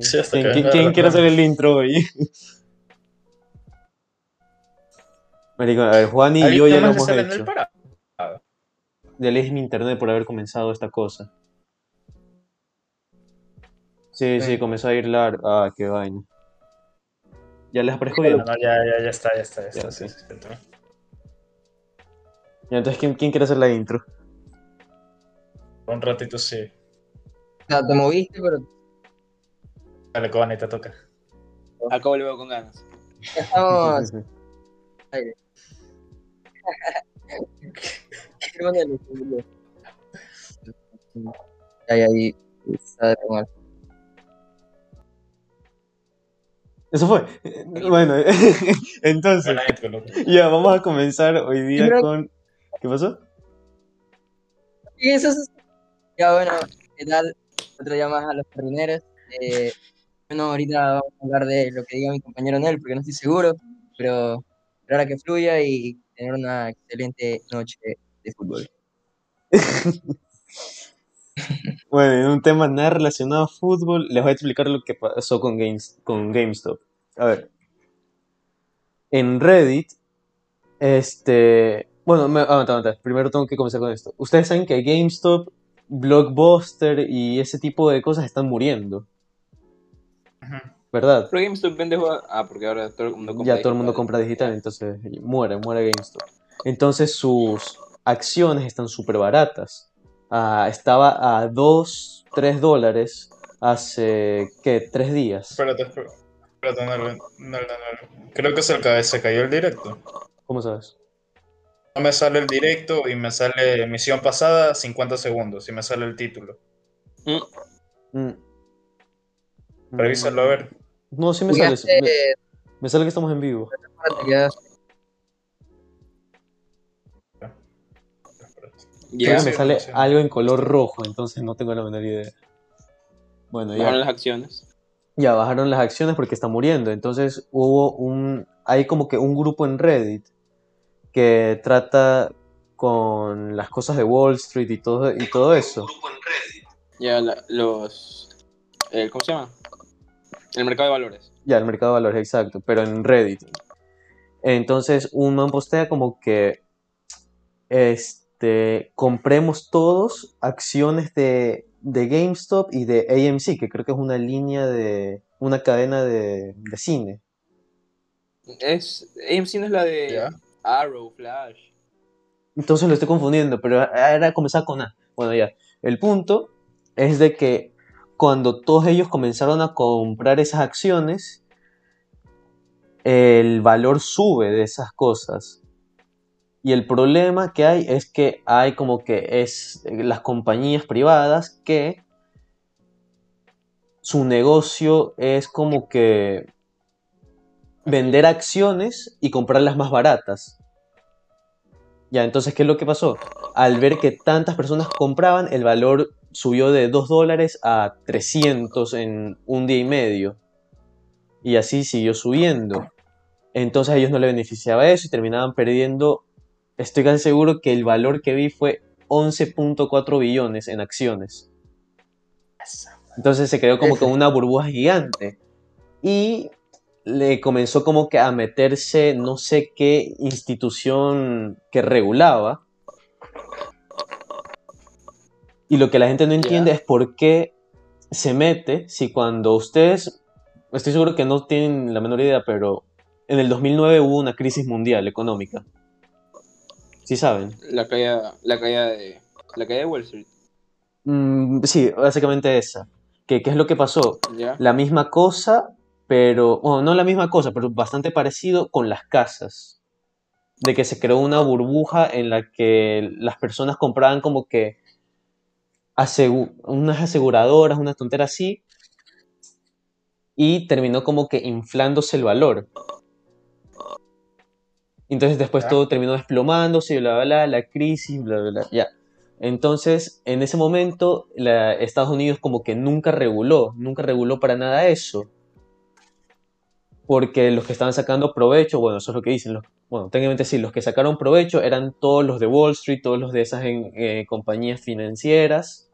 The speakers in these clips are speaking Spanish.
Sí, hasta ¿Quién, que quién- venga quién la quiere hacer el intro hoy? Marico, a ver, Juan y ¿Alguien yo ya lo hemos hecho. Ya le dije mi internet por haber comenzado esta cosa. Sí, sí, Sí. comenzó a ir largo. Ah, qué vaina. ¿Ya les aparezco No, bien? no, ya, ya, ya está, ya está, ya está. Ya, sí, sí. sí, sí, sí. Ya, entonces, ¿quién, quién quiere hacer la intro? Un ratito sí. Sea, te moviste, pero Dale, Cobani, te toca. Al cabo le veo con ganas. ya estamos. aire. Boludo. Ahí, ahí. Sabe tomar. Eso fue. Bueno, entonces, ya, vamos a comenzar hoy día con... ¿Qué pasó? Y eso es. Ya bueno, ¿qué tal? Otro día más a los jardineros. Eh, bueno, ahorita vamos a hablar de lo que diga mi compañero Nel, porque no estoy seguro, pero, ahora que fluya y tener una excelente noche de fútbol. Bueno, en un tema nada relacionado a fútbol, les voy a explicar lo que pasó con, Games, con GameStop. A ver, en Reddit, este, bueno, me, aguanta, aguanta, primero tengo que comenzar con esto. Ustedes saben que GameStop, Blockbuster y ese tipo de cosas están muriendo. ¿verdad? Pero GameStop vende juegos. Ah, porque ahora todo el mundo compra. Ya todo el mundo digital. compra digital, entonces muere, muere GameStop. Entonces sus acciones están súper baratas. Ah, estaba a 2, 3 dólares hace, ¿qué? 3 días. Espérate, espérate. Espérate, no, no, no, no, no. Creo que se, ca- se cayó el directo. ¿Cómo sabes? No me sale el directo y me sale emisión pasada 50 segundos y me sale el título. Mm, Mm. Revísalo a ver. No, sí me sale. Me, me sale que estamos en vivo. Ya. Sí, me sale sí. algo en color rojo, entonces no tengo la menor idea. Bueno, ya. Bajaron las acciones. Ya bajaron las acciones porque está muriendo. Entonces hubo un. Hay como que un grupo en Reddit que trata con las cosas de Wall Street y todo, y todo eso. Ya la- los. el- ¿Cómo se llama? El mercado de valores. Ya, el mercado de valores, exacto, pero en Reddit. Entonces un man postea como que. Este. Compremos todos acciones de, de GameStop y de AMC, que creo que es una línea de. Una cadena de, de cine. Es. AMC no es la de. Ya. Arrow, Flash. Entonces lo estoy confundiendo, pero era comenzar con A. Bueno, ya. El punto es de que cuando todos ellos comenzaron a comprar esas acciones, el valor sube de esas cosas. Y el problema que hay es que hay como que es las compañías privadas que su negocio es como que vender acciones y comprarlas más baratas. Ya, entonces, ¿qué es lo que pasó? Al ver que tantas personas compraban, el valor subió de 2 dólares a 300 en un día y medio. Y así siguió subiendo. Entonces a ellos no le beneficiaba eso y terminaban perdiendo, estoy casi seguro que el valor que vi fue 11.4 billones en acciones. Entonces se quedó como con una burbuja gigante. Y le comenzó como que a meterse no sé qué institución que regulaba. Y lo que la gente no entiende es por qué se mete si cuando ustedes, estoy seguro que no tienen la menor idea, pero en el 2009 hubo una crisis mundial económica. ¿Sí saben? La caída, la caída de. La caída de Wall Street. Mm, sí, básicamente esa. ¿Qué, ¿Qué es lo que pasó? La misma cosa, pero, bueno, no la misma cosa, pero bastante parecido con las casas. De que se creó una burbuja en la que las personas compraban como que asegu- unas aseguradoras, una tontera así, y terminó como que inflándose el valor. Entonces después todo terminó desplomándose, bla, bla, bla, la crisis, bla, bla, bla, ya. Entonces, en ese momento, la- Estados Unidos como que nunca reguló, nunca reguló para nada eso. Porque los que estaban sacando provecho, bueno, eso es lo que dicen, los, bueno, técnicamente sí, los que sacaron provecho eran todos los de Wall Street, todos los de esas eh, compañías financieras.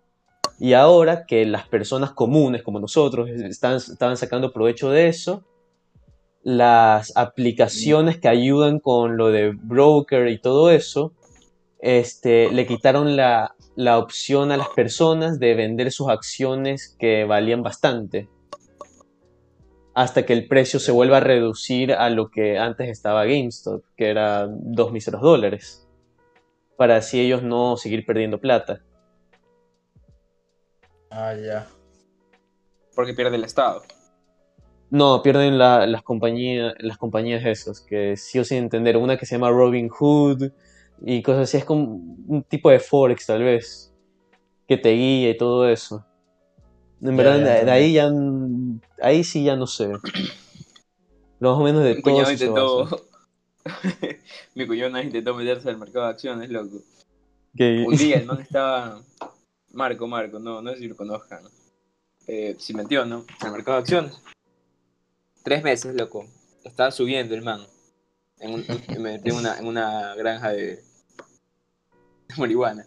Y ahora que las personas comunes como nosotros estaban sacando provecho de eso, las aplicaciones que ayudan con lo de broker y todo eso, este, le quitaron la opción a las personas de vender sus acciones que valían bastante hasta que el precio se vuelva a reducir a lo que antes estaba GameStop, que era dos míseros dólares, para así ellos no seguir perdiendo plata. Ah, ya. Porque pierde el Estado. No, pierden la- las, compañías, las compañías esas, que sí o sin entender, una que se llama Robin Hood y cosas así, es como un tipo de Forex tal vez, que te guía y todo eso. En Ya, verdad, ya, de, de ahí ya, ahí sí ya no sé. Más o menos de Mi todo cuñado intentó. Mi cuñado una vez intentó meterse al mercado de acciones, loco. Que- Un día el man estaba. Marco, Marco, no, no sé si lo conozcan. Eh, se metió, ¿no? Al mercado de acciones. Tres meses, loco. Estaba subiendo el man. En un- en una, en una granja de, de marihuana.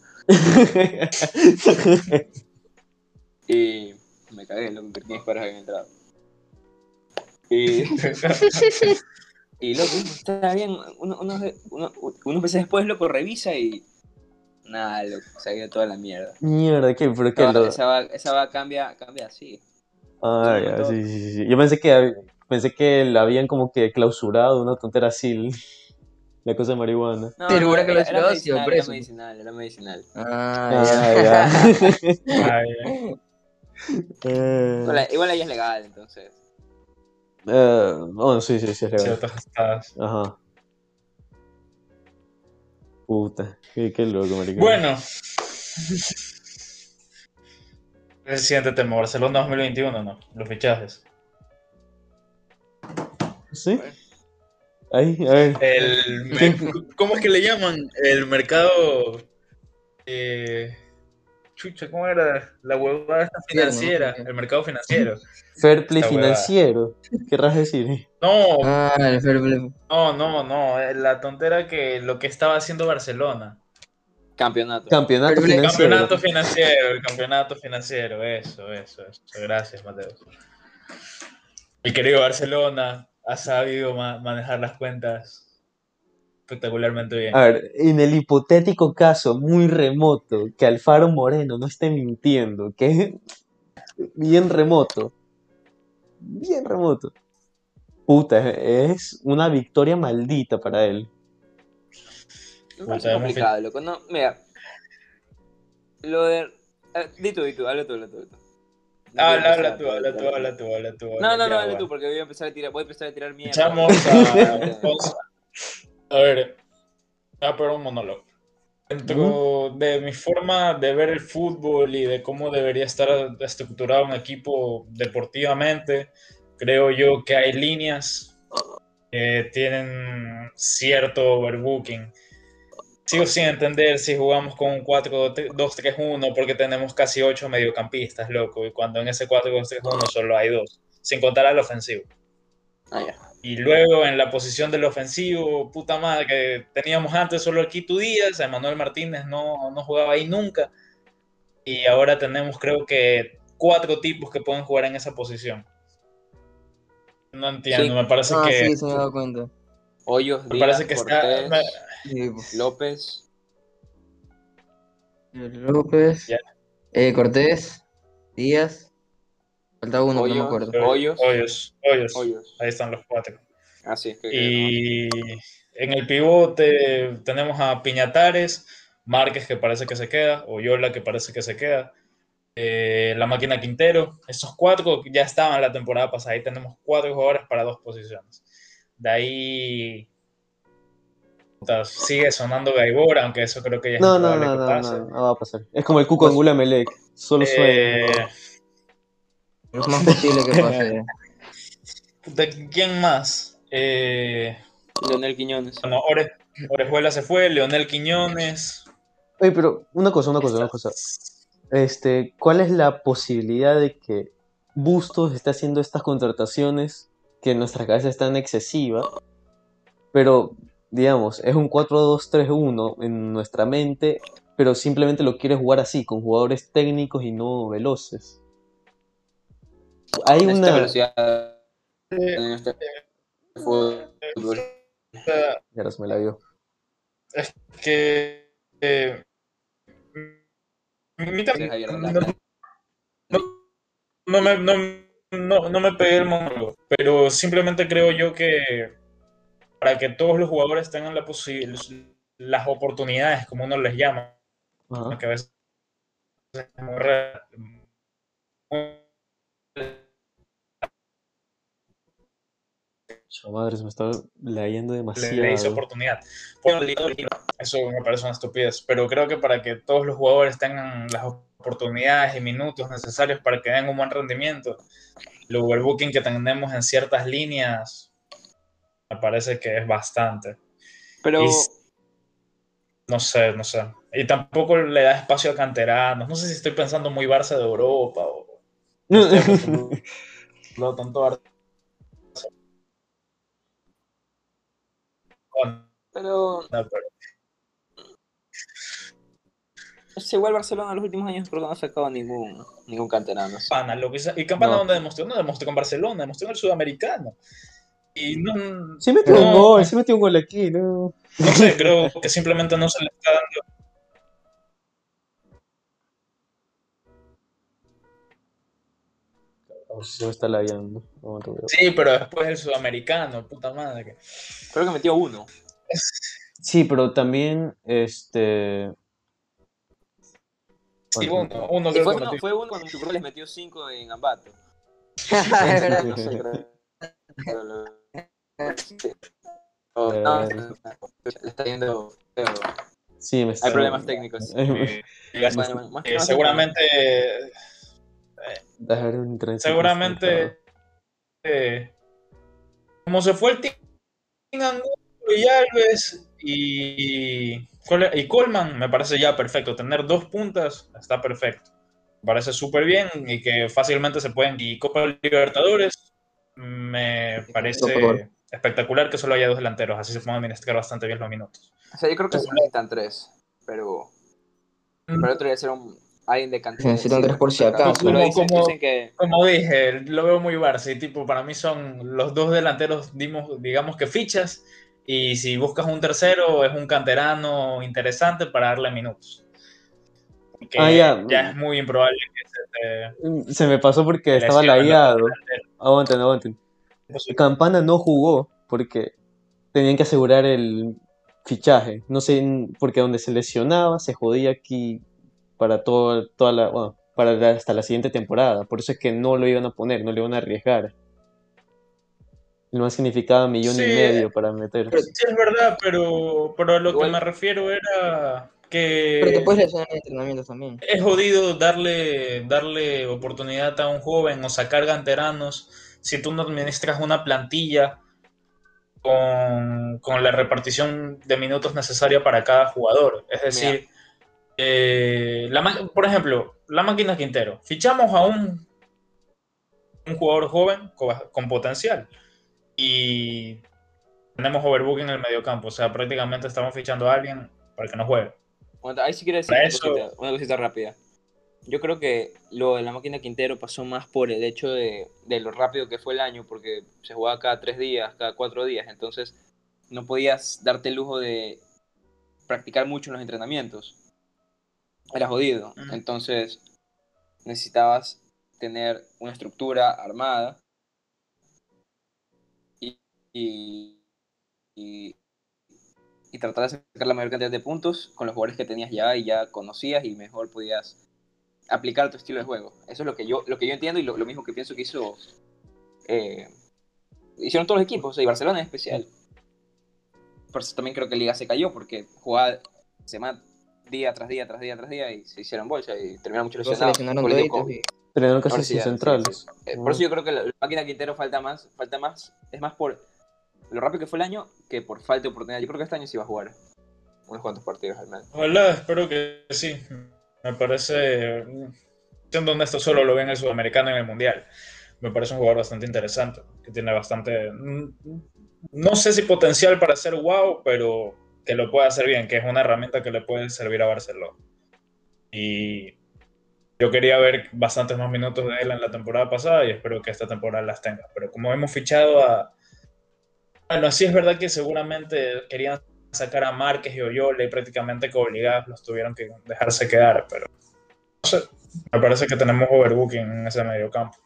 Y me cagué, loco, que tienes para en entrado. Y, y loco, está bien. Uno, unos, uno- unos meses después, loco, revisa y. Nada, loco, se ha ido toda la mierda. Mierda, ¿qué? ¿Pero qué? No, Lo- esa, va, esa va cambia, cambia así. Ah, ya, todo. sí, sí, sí. Yo pensé que, pensé que la habían como que clausurado, una tontera así, la cosa de marihuana. No, que lo era, era medicinal, era medicinal, era medicinal. Ah, Ah, ya. Ah, ya. Eh, Igual, igual ahí es legal, entonces. eh, bueno, sí, sí, sí, es legal. Ciertas estadas. Ajá. Puta, qué, qué loco, maricón. Bueno. El siguiente tema, Barcelona 2021, ¿no? Los fichajes. ¿Sí? Ahí, a ver. El, ¿Cómo es que le llaman? El mercado. Eh, chucha, ¿cómo era? La huevada esta financiera. El mercado financiero. Fair play financiero. ¿Querrás decir? No, Ah, el fair play. no, no, no. eh, La tontera que lo que estaba haciendo Barcelona. Campeonato. Campeonato Fair play. financiero. Campeonato financiero, el campeonato financiero. Eso, eso, eso. Gracias, Mateo. El querido Barcelona ha sabido ma- manejar las cuentas espectacularmente bien. A ver, en el hipotético caso muy remoto que Alfaro Moreno no esté mintiendo, que es bien remoto, bien remoto. Puta, es una victoria maldita para él. Me parece complicado, loco. No, mira. Lo de. eh, di tú, di tú, habla tú, habla tú. habla tú. No Habla, tú, a- habla tú, habla tú, habla tú. No, no, no, habla tú, porque voy a empezar a tirar, voy a empezar a tirar mierda. Echamos a. a- ver. Ah, pero un monólogo. Dentro de mi forma de ver el fútbol y de cómo debería estar estructurado un equipo deportivamente, creo yo que hay líneas que tienen cierto overbooking. Sigo sin entender si jugamos con un 4-2-3-1 porque tenemos casi 8 mediocampistas, loco, y cuando en ese 4-2-3-1 solo hay dos, sin contar al ofensivo. Ah, ya. Y luego en la posición del ofensivo, puta madre, que teníamos antes solo el Quito Díaz, Emanuel Martínez no, no jugaba ahí nunca. Y ahora tenemos creo que cuatro tipos que pueden jugar en esa posición. No entiendo, Sí. me parece Ah, que... sí, se me dado cuenta. Hoyos, me Díaz, parece que está... Cortés, me- Sí, pues. López. López, eh, Cortés, Díaz. Falta uno, pero no me Hoyos. acuerdo. Hoyos. Hoyos, hoyos. Hoyos. Ahí están los cuatro. Así es que. Y en el pivote tenemos a Piñatares, Márquez que parece que se queda, Oyola que parece que se queda, eh, la máquina Quintero. Esos cuatro ya estaban la temporada pasada. Ahí tenemos cuatro jugadores para dos posiciones. De ahí sigue sonando Gaibor, aunque eso creo que ya es No, no, no, que no, pase. no, no va a pasar. Es como el Cuco Angula Melec, solo suena. Es más posible que pase. puta, ¿Quién más? Eh, Leonel Quiñones. bueno, Ore- Orejuela se fue, Leonel Quiñones. Oye, pero una cosa, una cosa, una cosa. Este, ¿cuál es la posibilidad de que Bustos esté haciendo estas contrataciones que en nuestra cabeza están excesivas? Pero, digamos, es un 4-2-3-1 en nuestra mente, pero simplemente lo quiere jugar así, con jugadores técnicos y no veloces. Hay una... velocidad Eh, en este fútbol. Ya ahora se me la vio. es que eh, no, me, no, no- no me pegué el monólogo, pero simplemente creo yo que para que todos los jugadores tengan la las oportunidades, como uno les llama, Ajá. que a veces es muy raro, Cha madre, se me está leyendo le, demasiado. le hice oportunidad. Bueno, Eso me parece una estupidez, pero creo que para que todos los jugadores tengan las oportunidades y minutos necesarios para que den un buen rendimiento, el overbooking que tenemos en ciertas líneas me parece que es bastante. Pero Y no sé, no sé. Y tampoco le da espacio a canteranos. No sé si estoy pensando muy Barça de Europa o no acostumbrado tanto Barça. Pero No, pero- se igual Barcelona en los últimos años creo que no ha sacado ningún, ningún canterano. Campana, lo que ¿Y Campana No. dónde demostró? No demostró con Barcelona, demostró en el Sudamericano. Y no, Sí metió un No. gol, sí metió un gol aquí, ¿no? no sé, creo que simplemente no se le está dando. Sí se me está lagueando. Aguanta, voy a- Sí, pero después el Sudamericano, puta madre. que- Creo que metió uno. Sí, pero también, este... Sí, uno, uno creo fue, que uno, metió. fue uno cuando Chucrol les metió cinco en Ambato. Es verdad. No sé, creo. Pero lo- sí. No, le está yendo feo. Sí, me está... Hay problemas técnicos. Eh, Bueno, más eh, nada- seguramente, Un seguramente, eh, como se fue el Team Angulo y Alves y, y Coleman, me parece ya perfecto. Tener dos puntas está perfecto. Me parece súper bien y que fácilmente se pueden. Y Copa Libertadores, me parece espectacular que solo haya dos delanteros. Así se pueden administrar bastante bien los minutos. O sea, yo creo que se necesitan tres, pero. Pero otro debe ser un. Alguien de cantidad. Se necesitan tres por si acaso. Como- dicen, como- dicen que. Como dije, lo veo muy Barça y tipo, para mí son los dos delanteros, dimos, digamos que fichas, y si buscas un tercero es un canterano interesante para darle minutos. Porque Ah, ya. ya es muy improbable que se te... Se me pasó porque estaba lagueado. Aguanten, aguanten. Campana no jugó porque tenían que asegurar el fichaje. No sé, porque donde se lesionaba se jodía aquí para todo, toda la, bueno, para la- hasta la siguiente temporada. Por eso es que no lo iban a poner, no lo iban a arriesgar. Más significaba millón Sí. y medio para meter. Pero- Sí, es verdad, pero, pero a lo que Igual- me refiero era que... Pero te puedes lesionar en entrenamientos también. es jodido darle, darle oportunidad a un joven o sacar canteranos si tú no administras una plantilla con, con la repartición de minutos necesaria para cada jugador. Es decir, eh, la por ejemplo, la máquina Quintero. Fichamos a un, un jugador joven con, con potencial y tenemos overbooking en el mediocampo. O sea, prácticamente estamos fichando a alguien para que no juegue. Bueno, ahí sí quiero decir una, eso- cosita, una cosita rápida. Yo creo que lo de la máquina Quintero pasó más por el hecho de, de lo rápido que fue el año, porque se jugaba cada tres días, cada cuatro días, entonces no podías darte el lujo de practicar mucho en los entrenamientos. Era jodido. Ujú. Entonces necesitabas tener una estructura armada y, y, y- y tratar de sacar la mayor cantidad de puntos con los jugadores que tenías ya y ya conocías y mejor podías aplicar tu estilo de juego. Eso es lo que yo, lo que yo entiendo y lo, lo mismo que pienso que hizo eh, hicieron todos los equipos y Barcelona en especial. Por eso también creo que Liga se cayó porque jugaba semana día tras día tras día tras día y se hicieron bolsa y terminaron muchos lesionados. casi sin centrales. Eh, por eso yo creo que la, la máquina Quintero falta más, falta más, es más por lo rápido que fue el año que por falta de oportunidad. Yo creo que este año sí va a jugar unos cuantos partidos al menos. Ojalá, espero que sí. Me parece, siendo honesto, solo lo ve en el sudamericano en el mundial. Me parece un jugador bastante interesante, que tiene bastante, mm, no sé si potencial para ser wow, pero que lo puede hacer bien, que es una herramienta que le puede servir a Barcelona. Y yo quería ver bastantes más minutos de él en la temporada pasada y espero que esta temporada las tenga. Pero como hemos fichado a... Bueno, sí es verdad que seguramente querían sacar a Márquez y Oyola y prácticamente que obligados los tuvieron que dejarse quedar, pero no sé, me parece que tenemos overbooking en ese medio campo.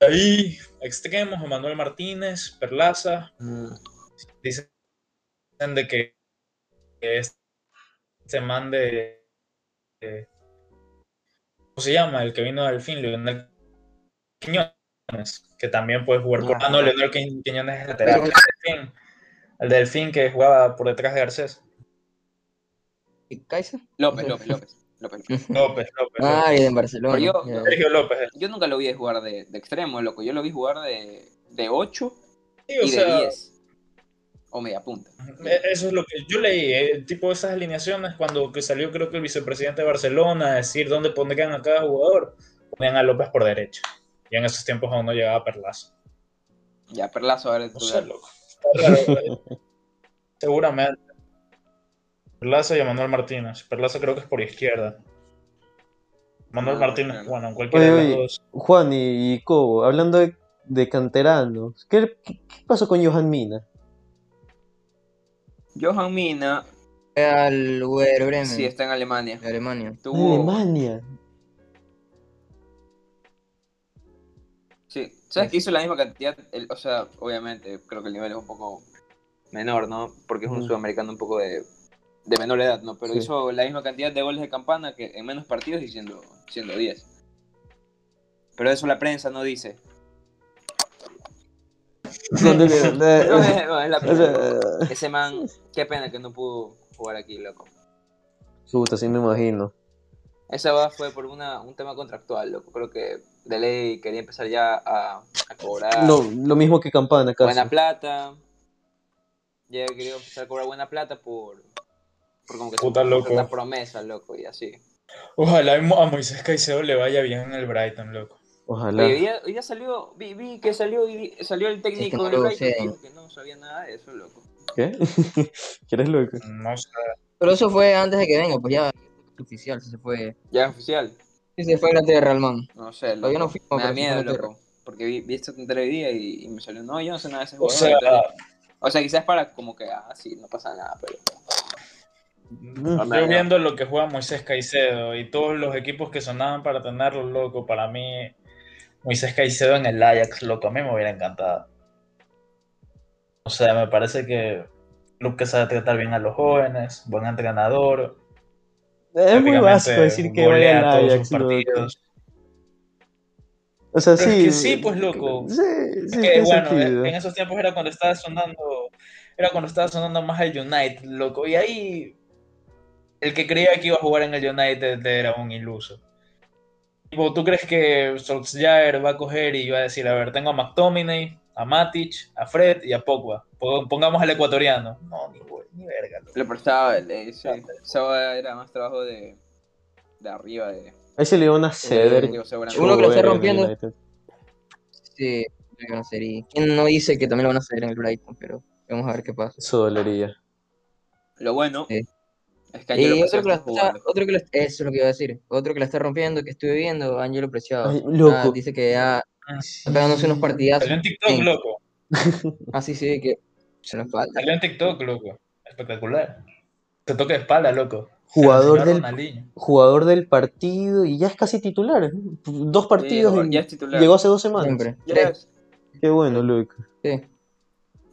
Ahí extremos, Manuel Martínez, Perlaza, Mm. Dicen de que, que este man de, de- ¿cómo se llama? El que vino del fin, Leonel Quiñones, que también puede jugar por... Ah, no, Leonel Qui- Quiñones es lateral. El Delfín, el Delfín que jugaba por detrás de Garcés. ¿Y Kaiser? López, López, López. López. López, López. Ah, y en Barcelona. Yo-. Sergio López. Yo nunca lo vi jugar de, de extremo, loco. Yo lo vi jugar de, de 8 Sí, o y de sea, 10. O media punta. Eh, Eso es lo que yo leí, eh, tipo esas alineaciones cuando que salió creo que el vicepresidente de Barcelona a decir dónde pondrían a cada jugador, ponían a López por derecha. Y en esos tiempos aún no llegaba Perlaza. Ya, Perlazo ahora es No sé, loco. Eh. Seguramente. Perlaza y a Manuel Martínez. Perlaza creo que es por izquierda. Manuel No, Martínez, bueno, en cualquiera Oye, de los oye, dos. Juan y, y Cobo, hablando de, de canteranos, ¿qué, qué, qué pasó con Johan Mina? Johan Mina, al Werder Bremen, sí, está en Alemania. de Alemania. Tuvo, Alemania. Sí, ¿sabes que hizo la misma cantidad? El- o sea, obviamente, creo que el nivel es un poco menor, ¿no? Porque es un Mm. sudamericano un poco de, de menor edad, ¿no? Pero Sí. hizo la misma cantidad de goles de campana que en menos partidos y siendo, siendo 10. Pero eso la prensa no dice. ¿Dónde- de- de- No, es, no, es la o prensa. sea, Ese man, qué pena que no pudo jugar aquí, loco. Chuta, sí me imagino. Esa va fue por una, un tema contractual, loco. Creo que de ley quería empezar ya a, a cobrar Lo, lo mismo que Campana, casi. buena plata. Ya quería empezar a cobrar buena plata por, por como que Puta, loco. una promesa, loco, y así. Ojalá a Moisés Caicedo le vaya bien en el Brighton, loco. Ojalá. Oye, hoy día, hoy día salió, vi, vi que salió, salió el técnico que del Brighton que no sabía nada de eso, loco. ¿Qué? ¿Quieres loco? No sé. Pero eso fue antes de que venga, pues ya es oficial, si se fue. Ya es oficial. Sí, se fue a Inglaterra, el man. No sé, loco. Todavía no fui, Me da miedo, loco. Porque vi, vi esta día y, y me salió, no, yo no sé nada de ese O jugador. sea, entonces- o sea, quizás para como que, ah, sí, no pasa nada, pero... yo viendo lo que juega Moisés Caicedo y todos los equipos que sonaban para tenerlo, loco, para mí, Moisés Caicedo en el Ajax, loco, a mí me hubiera encantado. O sea, me parece que club que sabe tratar bien a los jóvenes, buen entrenador. Es muy básico decir que vaya al Ajax. O sea, Pero es sí. que sí, pues, loco. Sí, sí, Que, bueno, sentido. en esos tiempos era cuando estaba sonando, era cuando estaba sonando más el United, loco. Y ahí el que creía que iba a jugar en el United era un iluso. Tipo, ¿tú crees que Solskjaer va a coger y va a decir, a ver, tengo a McTominay, a Matic, a Fred y a Pogba? Pon- Pongamos al ecuatoriano. No, ni, güey, ni verga. Le prestaba, sí, eso era más trabajo de, de arriba, de... Ahí se le van a ceder. Uno que lo está rompiendo. Sí, lo van a hacer. Y quién no dice que también lo van a hacer en el Brighton, pero vamos a ver qué pasa. Eso dolería. Lo bueno Sí. Es que Y otro que, la está otro que la- eso es lo que iba a decir. Otro que la está rompiendo, que estuve viendo, Angelo Preciado. Ay, loco. Ah, dice que ya está pegándose unos partidazos. Salió en TikTok, Sí. loco. Ah, sí, sí, que se nos falta. Salió en TikTok, loco. Espectacular. Te toca de espalda, loco. Jugador Se lo del-. Jugador del partido y ya es casi titular. Dos partidos Sí, en- ya es titular. Llegó hace dos semanas. Siempre. Tres, es- Qué bueno, loco. sí.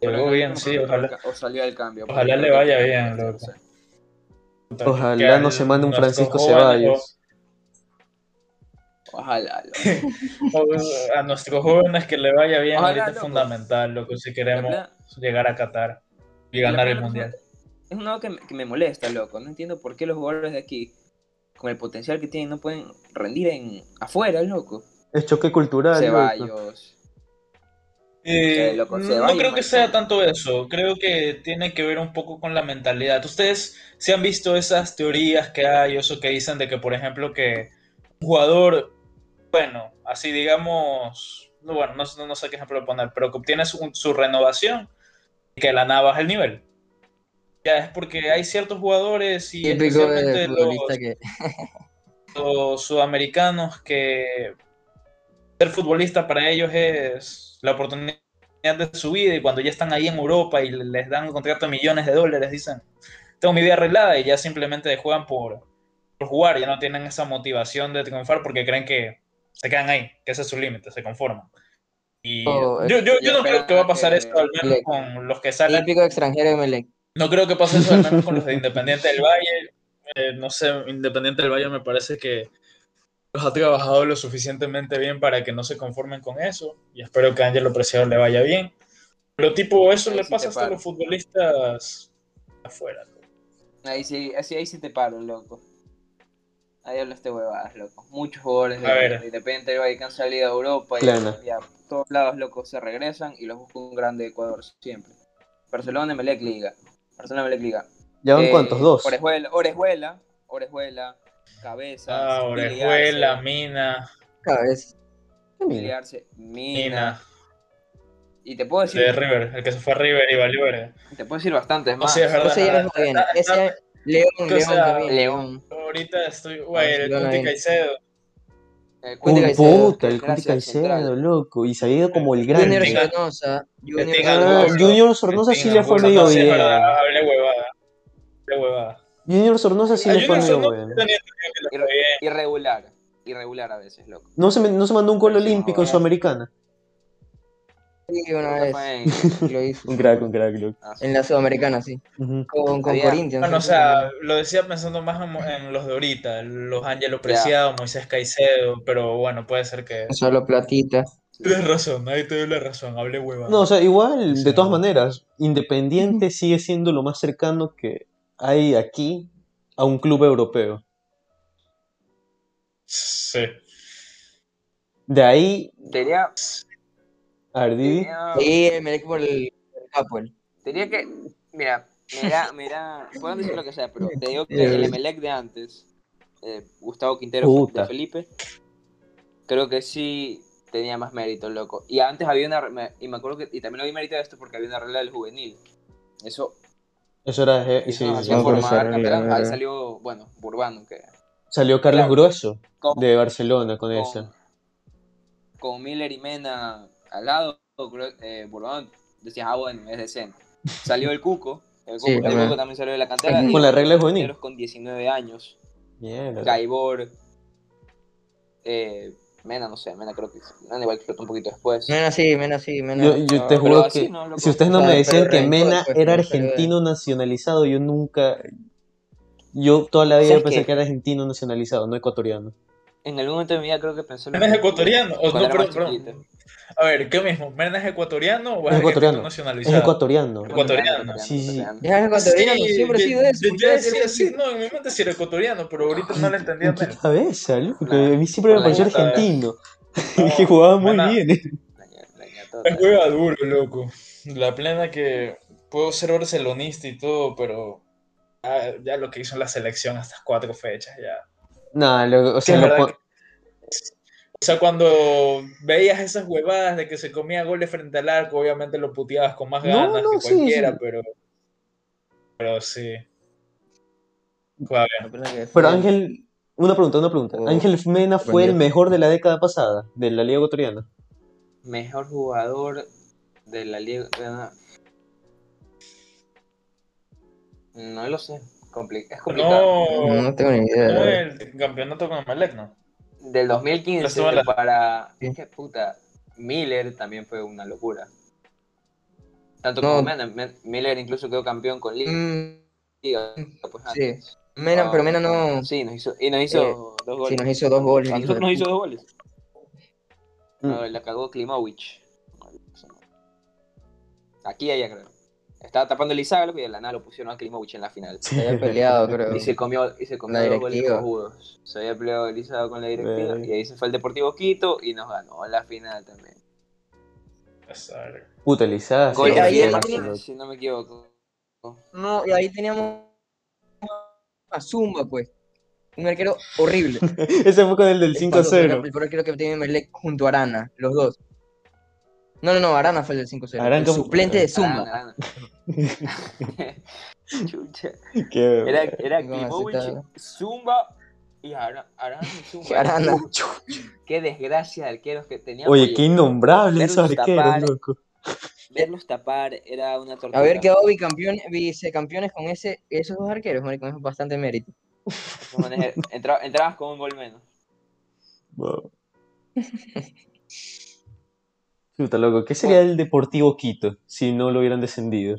Llegó bien, sí, ojalá. O salió del cambio. Ojalá le vaya bien, loco. Ojalá no se mande un Francisco jóvenes, Ceballos. Ojalá. A nuestros jóvenes que le vaya bien Ojalá, ahorita es fundamental, loco, si queremos verdad, llegar a Qatar y ganar el mundial. Es una que, que me molesta, loco. No entiendo por qué los jugadores de aquí, con el potencial que tienen, no pueden rendir en afuera, loco. Es choque cultural. loco. Eh, Sí, loco, no creo que maricón. sea tanto eso, creo que tiene que ver un poco con la mentalidad. Ustedes se han visto esas teorías que hay, eso que dicen de que, por ejemplo, que un jugador, bueno, así digamos, no, bueno, no, no- no sé qué ejemplo poner, pero que obtiene su, su renovación y que la nada baja el nivel. ya es porque hay ciertos jugadores y Típico de especialmente los, futbolista que. los sudamericanos que ser futbolista para ellos es la oportunidad de su vida y cuando ya están ahí en Europa y les dan un contrato de millones de dólares, dicen, tengo mi vida arreglada y ya simplemente juegan por, por jugar, ya no tienen esa motivación de triunfar porque creen que se quedan ahí, que ese es su límite, se conforman. Y Oh, yo, yo, yo no creo que va a pasar que- esto al menos con los que salen Típico extranjero de Melec. no creo que pase eso al menos con los de Independiente del Valle. Eh, no sé, Independiente del Valle me parece que los ha trabajado lo suficientemente bien para que no se conformen con eso. Y espero que a Ángelo Preciado le vaya bien. Pero tipo, eso Ahí le sí pasa hasta a los futbolistas afuera. ¿no? Ahí sí, así, ahí sí te paro, loco. Ahí hablaste huevadas, loco. Muchos jugadores de, A de Independiente del Valle que han salido a Europa y, Claro. y a todos lados, loco, se regresan y los busca un grande Ecuador siempre. Barcelona, Emelec, Liga. Barcelona, Emelec, Liga. ¿Ya van Eh, cuántos? Dos. Orejuela, Orejuela, Orejuela, Cabezas, Ah, Orejuela, Mina, Cada vez. ¿Qué mira? Miliarse, Mina. Mina, Y te puedo decir, de River, el que se fue a River y valió verga. te puedo decir bastantes O más. sea, es verdad. Ese ya no viene. Ese León, O León sea, también. León. Ahorita estoy, güey, el viene. Caicedo. Eh, Un Cuente Caicedo, puta, el Cuti gracias, Caicedo, loco. Y se ha ido como el Junior grande. Tenga- Sornosa. Junior Ah. Junior Sornosa sí le fue medio bien. hablé huevada. Hablé huevada. Junior Sornosa sí le fue bien. Irregular. Irregular a veces, loco. No se, no se mandó un gol olímpico en Sudamericana. Sí, una vez. Lo hizo. Un crack, un crack, loco. ah, sí. En la Sudamericana, sí. Con, con Corinthians. Bueno, o sea, lo decía pensando más en, en los de ahorita, los Ángelo Preciado, Moisés Caicedo, pero bueno, puede ser que... Solo platita. Tienes razón, ahí te doy la razón, hablé huevada. No, o sea, igual, Sí. de todas maneras, Independiente sigue siendo lo más cercano que hay aquí a un club europeo. Sí. De ahí, Tenía, a ver, Didi. tenía, Sí, por el, Capuel. tenía que. Mira, mira, mira. Pueden decir lo que sea, pero te digo que Eh. el Emelec de antes, eh, Gustavo Quintero Puta. de Felipe, creo que sí tenía más mérito, loco. Y antes había una. Y me acuerdo que. Y también lo vi mérito de esto porque había una regla del juvenil. Eso, Eso era. eso sí, nos sí, por formar campeonatos. Ahí salió, bueno, Burbano, que. Salió Carlos Claro. Grueso Con, de Barcelona con con, esa. con Miller y Mena al lado, eh, Burbano decía, ah, bueno, es decente. Salió el Cuco. El Cuco, Sí, el también. Cuco también salió de la cantera. Con y la regla juvenil. Con 19 años. Mierda. Gaibor. Eh, Mena, no sé, Mena creo que. Mena igual explotó un poquito después. Menos sí, menos sí, menos. Yo, yo te juro que no, loco. si ustedes no me decían que Mena pues, era argentino nacionalizado, yo nunca. Yo toda la vida ¿Sabes pensé que era argentino nacionalizado, no ecuatoriano. En algún momento de mi vida creo que pensé lo ¿Mena es mismo, ecuatoriano? O cuando no, perdón, perdón. A ver, ¿qué mismo? ¿Mena es ecuatoriano o es, Es ecuatoriano. argentino Es nacionalizado? ecuatoriano. Ecuatoriano. Sí, sí. Ya es ecuatoriano, Sí, siempre ha sido eso. Yo, ¿por yo qué decía sí, no, en mi mente sí era ecuatoriano, pero ahorita no lo entendía. ¿En qué menos. cabeza, loco? Nah, a mí siempre me pareció argentino. No, que jugaba muy Mena- bien. Ñatota. Es juega duro, loco. La plena que puedo ser barcelonista y todo, pero ah, ya lo que hizo en la selección estas cuatro fechas, ya. Nah, lo- o sea, lo O sea, cuando veías esas huevadas de que se comía goles frente al arco, obviamente lo puteabas con más No, ganas no, que sí, cualquiera, sí. pero. Pero sí. Pero Ángel, una pregunta, una pregunta. Oh, Ángel Mena fue el mejor de la década pasada, de la Liga Ecuatoriana. Mejor jugador de la liga. No lo sé. Es complicado. No, No tengo ni idea. no el campeonato con el Malek, ¿no? Del 2015 La estuvo en la- para. Sí. Es que puta. Miller también fue una locura. Tanto No. como Mena. Men- Miller incluso quedó campeón con Liga. Mm, pues, sí. antes. Mena, pero Mena Ah, no. Sí, nos hizo, y nos hizo Eh, dos Sí, goles. nos hizo dos goles. A nosotros nos hizo dos goles. Mm. No, la cagó Klimowicz. Aquí ella creo. Estaba tapando el Izaga, loco, y de la nada lo pusieron a Klimowicz en la final. Se había peleado, creo. Y se comió, y se comió La dos goles directiva. cojudos. Se había peleado el Izaga con la directiva. Y ahí se fue el Deportivo Quito y nos ganó en la final también. Pasar. Puta, Lizada. sí, si no me equivoco. No, y ahí teníamos a Zumba, pues. Un arquero horrible. Ese fue con el del Espantoso, era 5-0. El peor arquero que tenía Melec junto a Arana, los dos. No, no, no, Arana fue el del 5-0. Arana El como- suplente de Zumba. Arana, Arana. Chucha. Qué- Era, era ¿Cómo así Klimovic? Zumba y Ara- Arana Zumba. Arana. Qué desgracia de arqueros que teníamos. Oye, qué innombrable esos arqueros, loco. Verlos tapar era una tortura. Haber quedado bicampeón, vicecampeones con ese, esos dos arqueros, marico, es bastante mérito. Entra- entrabas con un gol menos. Wow. Chuta, loco, ¿qué sería el Deportivo Quito si no lo hubieran descendido?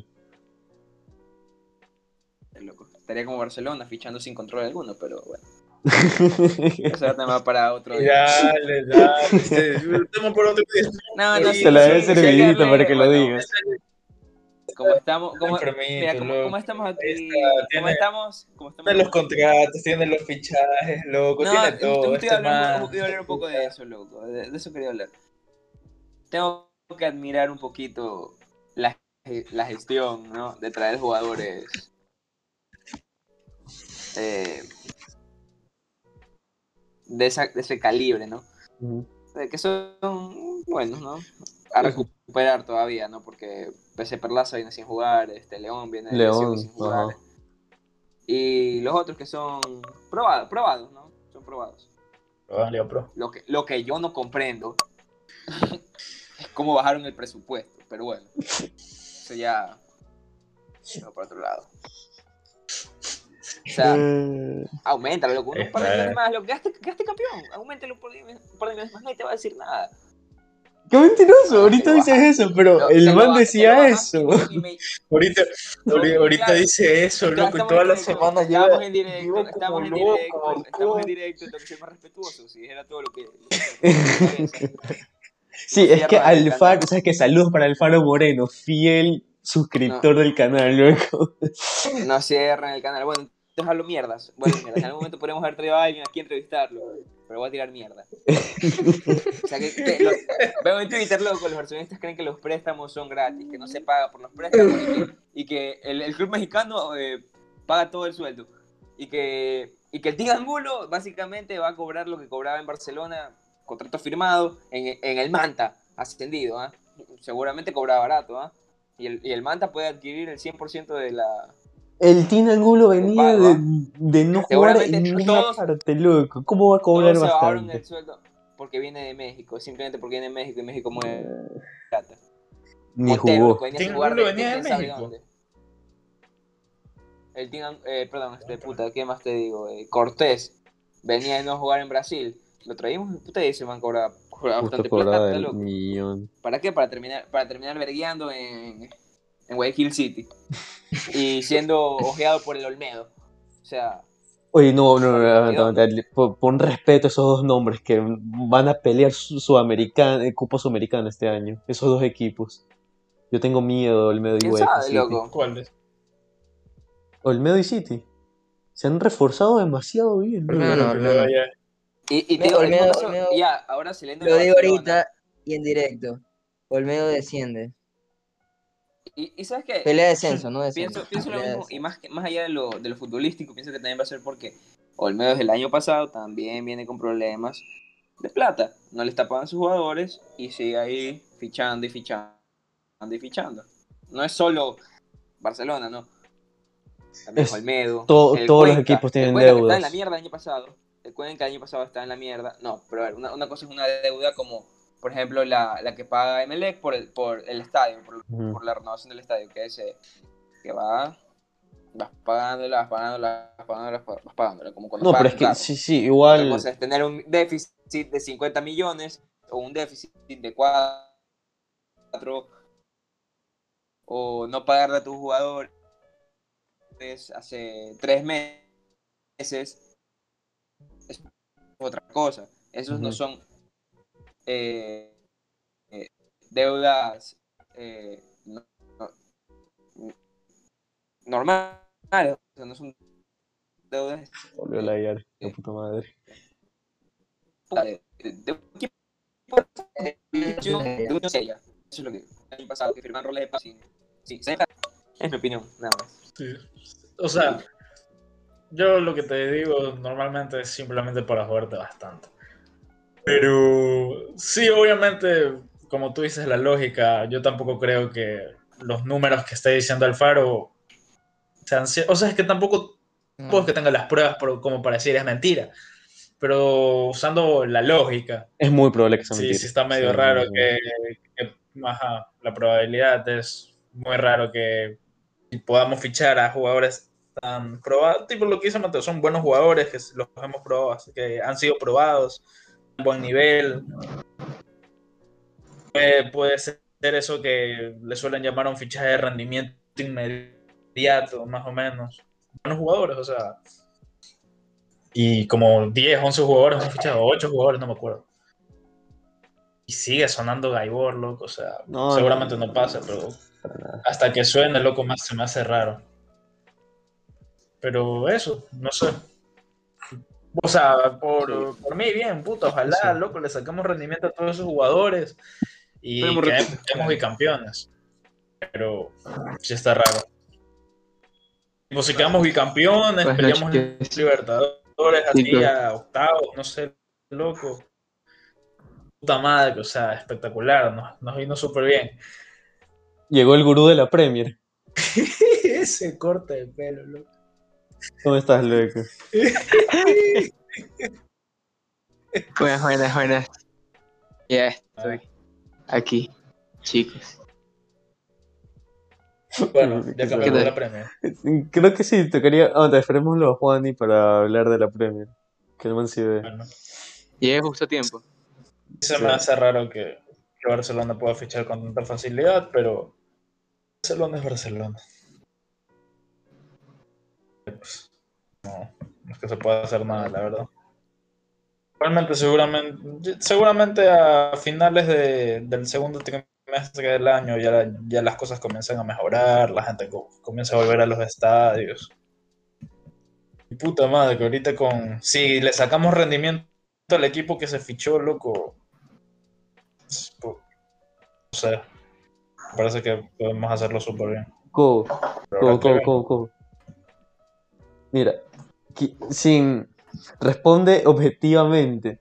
Es loco. Estaría como Barcelona fichando sin control alguno, pero bueno. Eso era tema para otro día. Dale, dale. este, tema por otro día. No, no, Se la debe servidito para que lo digas. Como estamos, como, mira, como, como estamos aquí, Está, como estamos, como estamos Tiene los contratos, tiene los fichajes, loco, No, tiene todo. a hablar, man. un poco- iba a hablar un poco de eso, loco. De, de eso quería hablar. Tengo que admirar un poquito la, la gestión, ¿no? De traer jugadores eh, de, esa, de ese calibre, ¿no? De que son buenos, ¿no? A recuperar todavía, ¿no? Porque PC Perlaza viene sin jugar, este León viene de León, sin jugar. Y los otros que son probados, probados, ¿no? Son probados. Vale, pro. Lo que, lo que yo no comprendo cómo bajaron el presupuesto, pero bueno, eso ya no por otro lado. O sea, Eh, aumentalo, loco, un par de millones más, lo quedaste, quedaste campeón, aumentalo un par de un par de millones más, nadie te va a decir nada. ¡Qué mentiroso! Ah, Ahorita dices baja- eso, pero Lo- el man decía eso. me- Ahorita, No, ahorita, claro. dice eso, loco, y todas las directo, semanas Estamos lleva. en directo, estamos en directo, estamos en directo, tengo que ser más respetuoso, si dijera todo lo que... lo que- lo que parece. Sí, es que Alfaro, canal. ¿sabes qué? Saludos para Alfaro Moreno, fiel suscriptor del canal, loco. No cierran el canal. Bueno, entonces hablo mierdas. Bueno, mierda, en algún momento podríamos haber traído a alguien aquí a entrevistarlo, pero voy a tirar mierda. O sea, que, que lo- veo en Twitter, loco, los versionistas creen que los préstamos son gratis, que no se paga por los préstamos y que, y que el, el club mexicano eh, paga todo el sueldo. Y que, y que el Team Angulo básicamente va a cobrar lo que cobraba en Barcelona, contrato firmado, en, en el Manta, ascendido. ¿ah? Seguramente cobraba barato. ¿ah? Y, el, y el Manta puede adquirir el 100% de la, El Tin Angulo venía de, ¿ah? de no jugar en ninguna parte, loco. ¿Cómo va a cobrar Todos se bajaron el bastante? sueldo porque viene de México, simplemente porque viene de México y México mueve plata. Ni Montero, jugó. loco, venía ¿Quién sin jugar Angulo venía de México? El An- eh, perdón, este puta, ¿qué más te digo? Eh, Cortés venía de no jugar en Brasil. Lo traímos, puta, y ese man cobraba, cobraba bastante plata, el loco. millón. ¿Para qué? Para terminar, para terminar vergueando en, en Guayaquil City. y siendo ojeado por el Olmedo. O sea, Oye, no, no, no, aguanta, pon, pon respeto a esos dos nombres que van a pelear su, sudamericana, eh, Copa Sudamericana este año. Esos dos equipos. Yo tengo miedo, Olmedo y ¿quién Guayaquil sabe, City. loco? ¿Cuál es? Olmedo y City. Se han reforzado demasiado bien. Olmedo no, Olmedo no. Ya. Y, y te Olmedo- digo, Olmedo- Olmedo- ya, ahora saliendo de Lo digo ahorita y en directo. Olmedo desciende. Y, y sabes qué? Pelea de descenso, no descenso. Pienso, pienso lo mismo, y descenso. más, que- más allá de lo, de lo futbolístico, pienso que también va a ser porque Olmedo desde el año pasado también viene con problemas de plata. No le está pagando a sus jugadores y sigue ahí fichando y fichando y fichando. No es solo Barcelona, ¿no. También Es Olmedo. to- todos los Cuenca, equipos tienen que deudas. Estaba en la mierda el año pasado. El Cuenca el año pasado estaba en la mierda. No, pero a ver, una, una cosa es una deuda como, por ejemplo, la, la que paga Emelec por el, por el estadio, por, por la renovación del estadio, que es que va, vas pagándola, vas pagándola, vas pagándola, vas pagándola, como cuando No, pero pagas es un que carro. sí, sí, Otra igual. cosa es tener un déficit de 50 millones o un déficit de 4 o no pagarle a tus jugadores hace 3 meses es otra cosa. Esos no Ujú. son eh, eh, deudas eh, no- no- normales, o sea, no son deudas Volvió a layar, la puta madre. de, un equipo de de una serie. Eso es lo que el año pasado que firman roles de paz. Sí, sí, es mi opinión, nada más. Sí. O sea, yo lo que te digo normalmente es simplemente para jugarte bastante. Pero sí, obviamente como tú dices, la lógica, yo tampoco creo que los números que está diciendo Alfaro sean... O sea, es que tampoco tampoco es que tenga las pruebas por- como para decir es mentira. Pero usando la lógica, Es muy probable que sea sí, mentira. sí está medio Sí, raro sí. que, que- ajá, la probabilidad es muy raro que podamos fichar a jugadores tan probados. Tipo lo que dice Mateo, son buenos jugadores que los hemos probado, así que han sido probados, buen nivel. Puede, puede ser eso que le suelen llamar un fichaje de rendimiento inmediato, más o menos. Buenos jugadores, o sea. Y como 10, 11 jugadores han fichado, 8 jugadores, no me acuerdo. Y sigue sonando Gaibor, loco, o sea, No, seguramente no. no pasa, pero hasta que suene, loco, más se me hace raro. Pero eso, no sé. O sea, por, por mí, bien, puta, ojalá, Sí. loco, le sacamos rendimiento a todos esos jugadores y Esperemos que repito. seamos bicampeones. Pero sí está raro. Tipo, si quedamos bicampeones, Pues, peleamos que- Libertadores, Sí, así claro. a octavos, no sé, loco. Puta madre, o sea, espectacular, nos, nos vino súper bien. Llegó el gurú de la Premier. Ese corte de pelo, loco. ¿Cómo estás, loco? Buenas, buenas, buenas. Ya estoy aquí, chicos. Bueno, ya ¿Qué cambiamos tal? la premia. Creo que sí, tocaría. Ah, esperémoslo a Juani para hablar de la Premier. Que el man sí ve. Bueno, Llegué justo a tiempo. se me hace raro que, que Barcelona pueda fichar con tanta facilidad, pero Barcelona es Barcelona. No, no es que se pueda hacer nada, la verdad. Realmente, seguramente, seguramente a finales de- del segundo trimestre del año ya, ya las cosas comienzan a mejorar, la gente co- comienza a volver a los estadios. Y puta madre, que ahorita con. Si le sacamos rendimiento al equipo que se fichó, loco. No sé. Parece que podemos hacerlo súper bien. Go, go, go, go, go. Mira, sin. Responde objetivamente.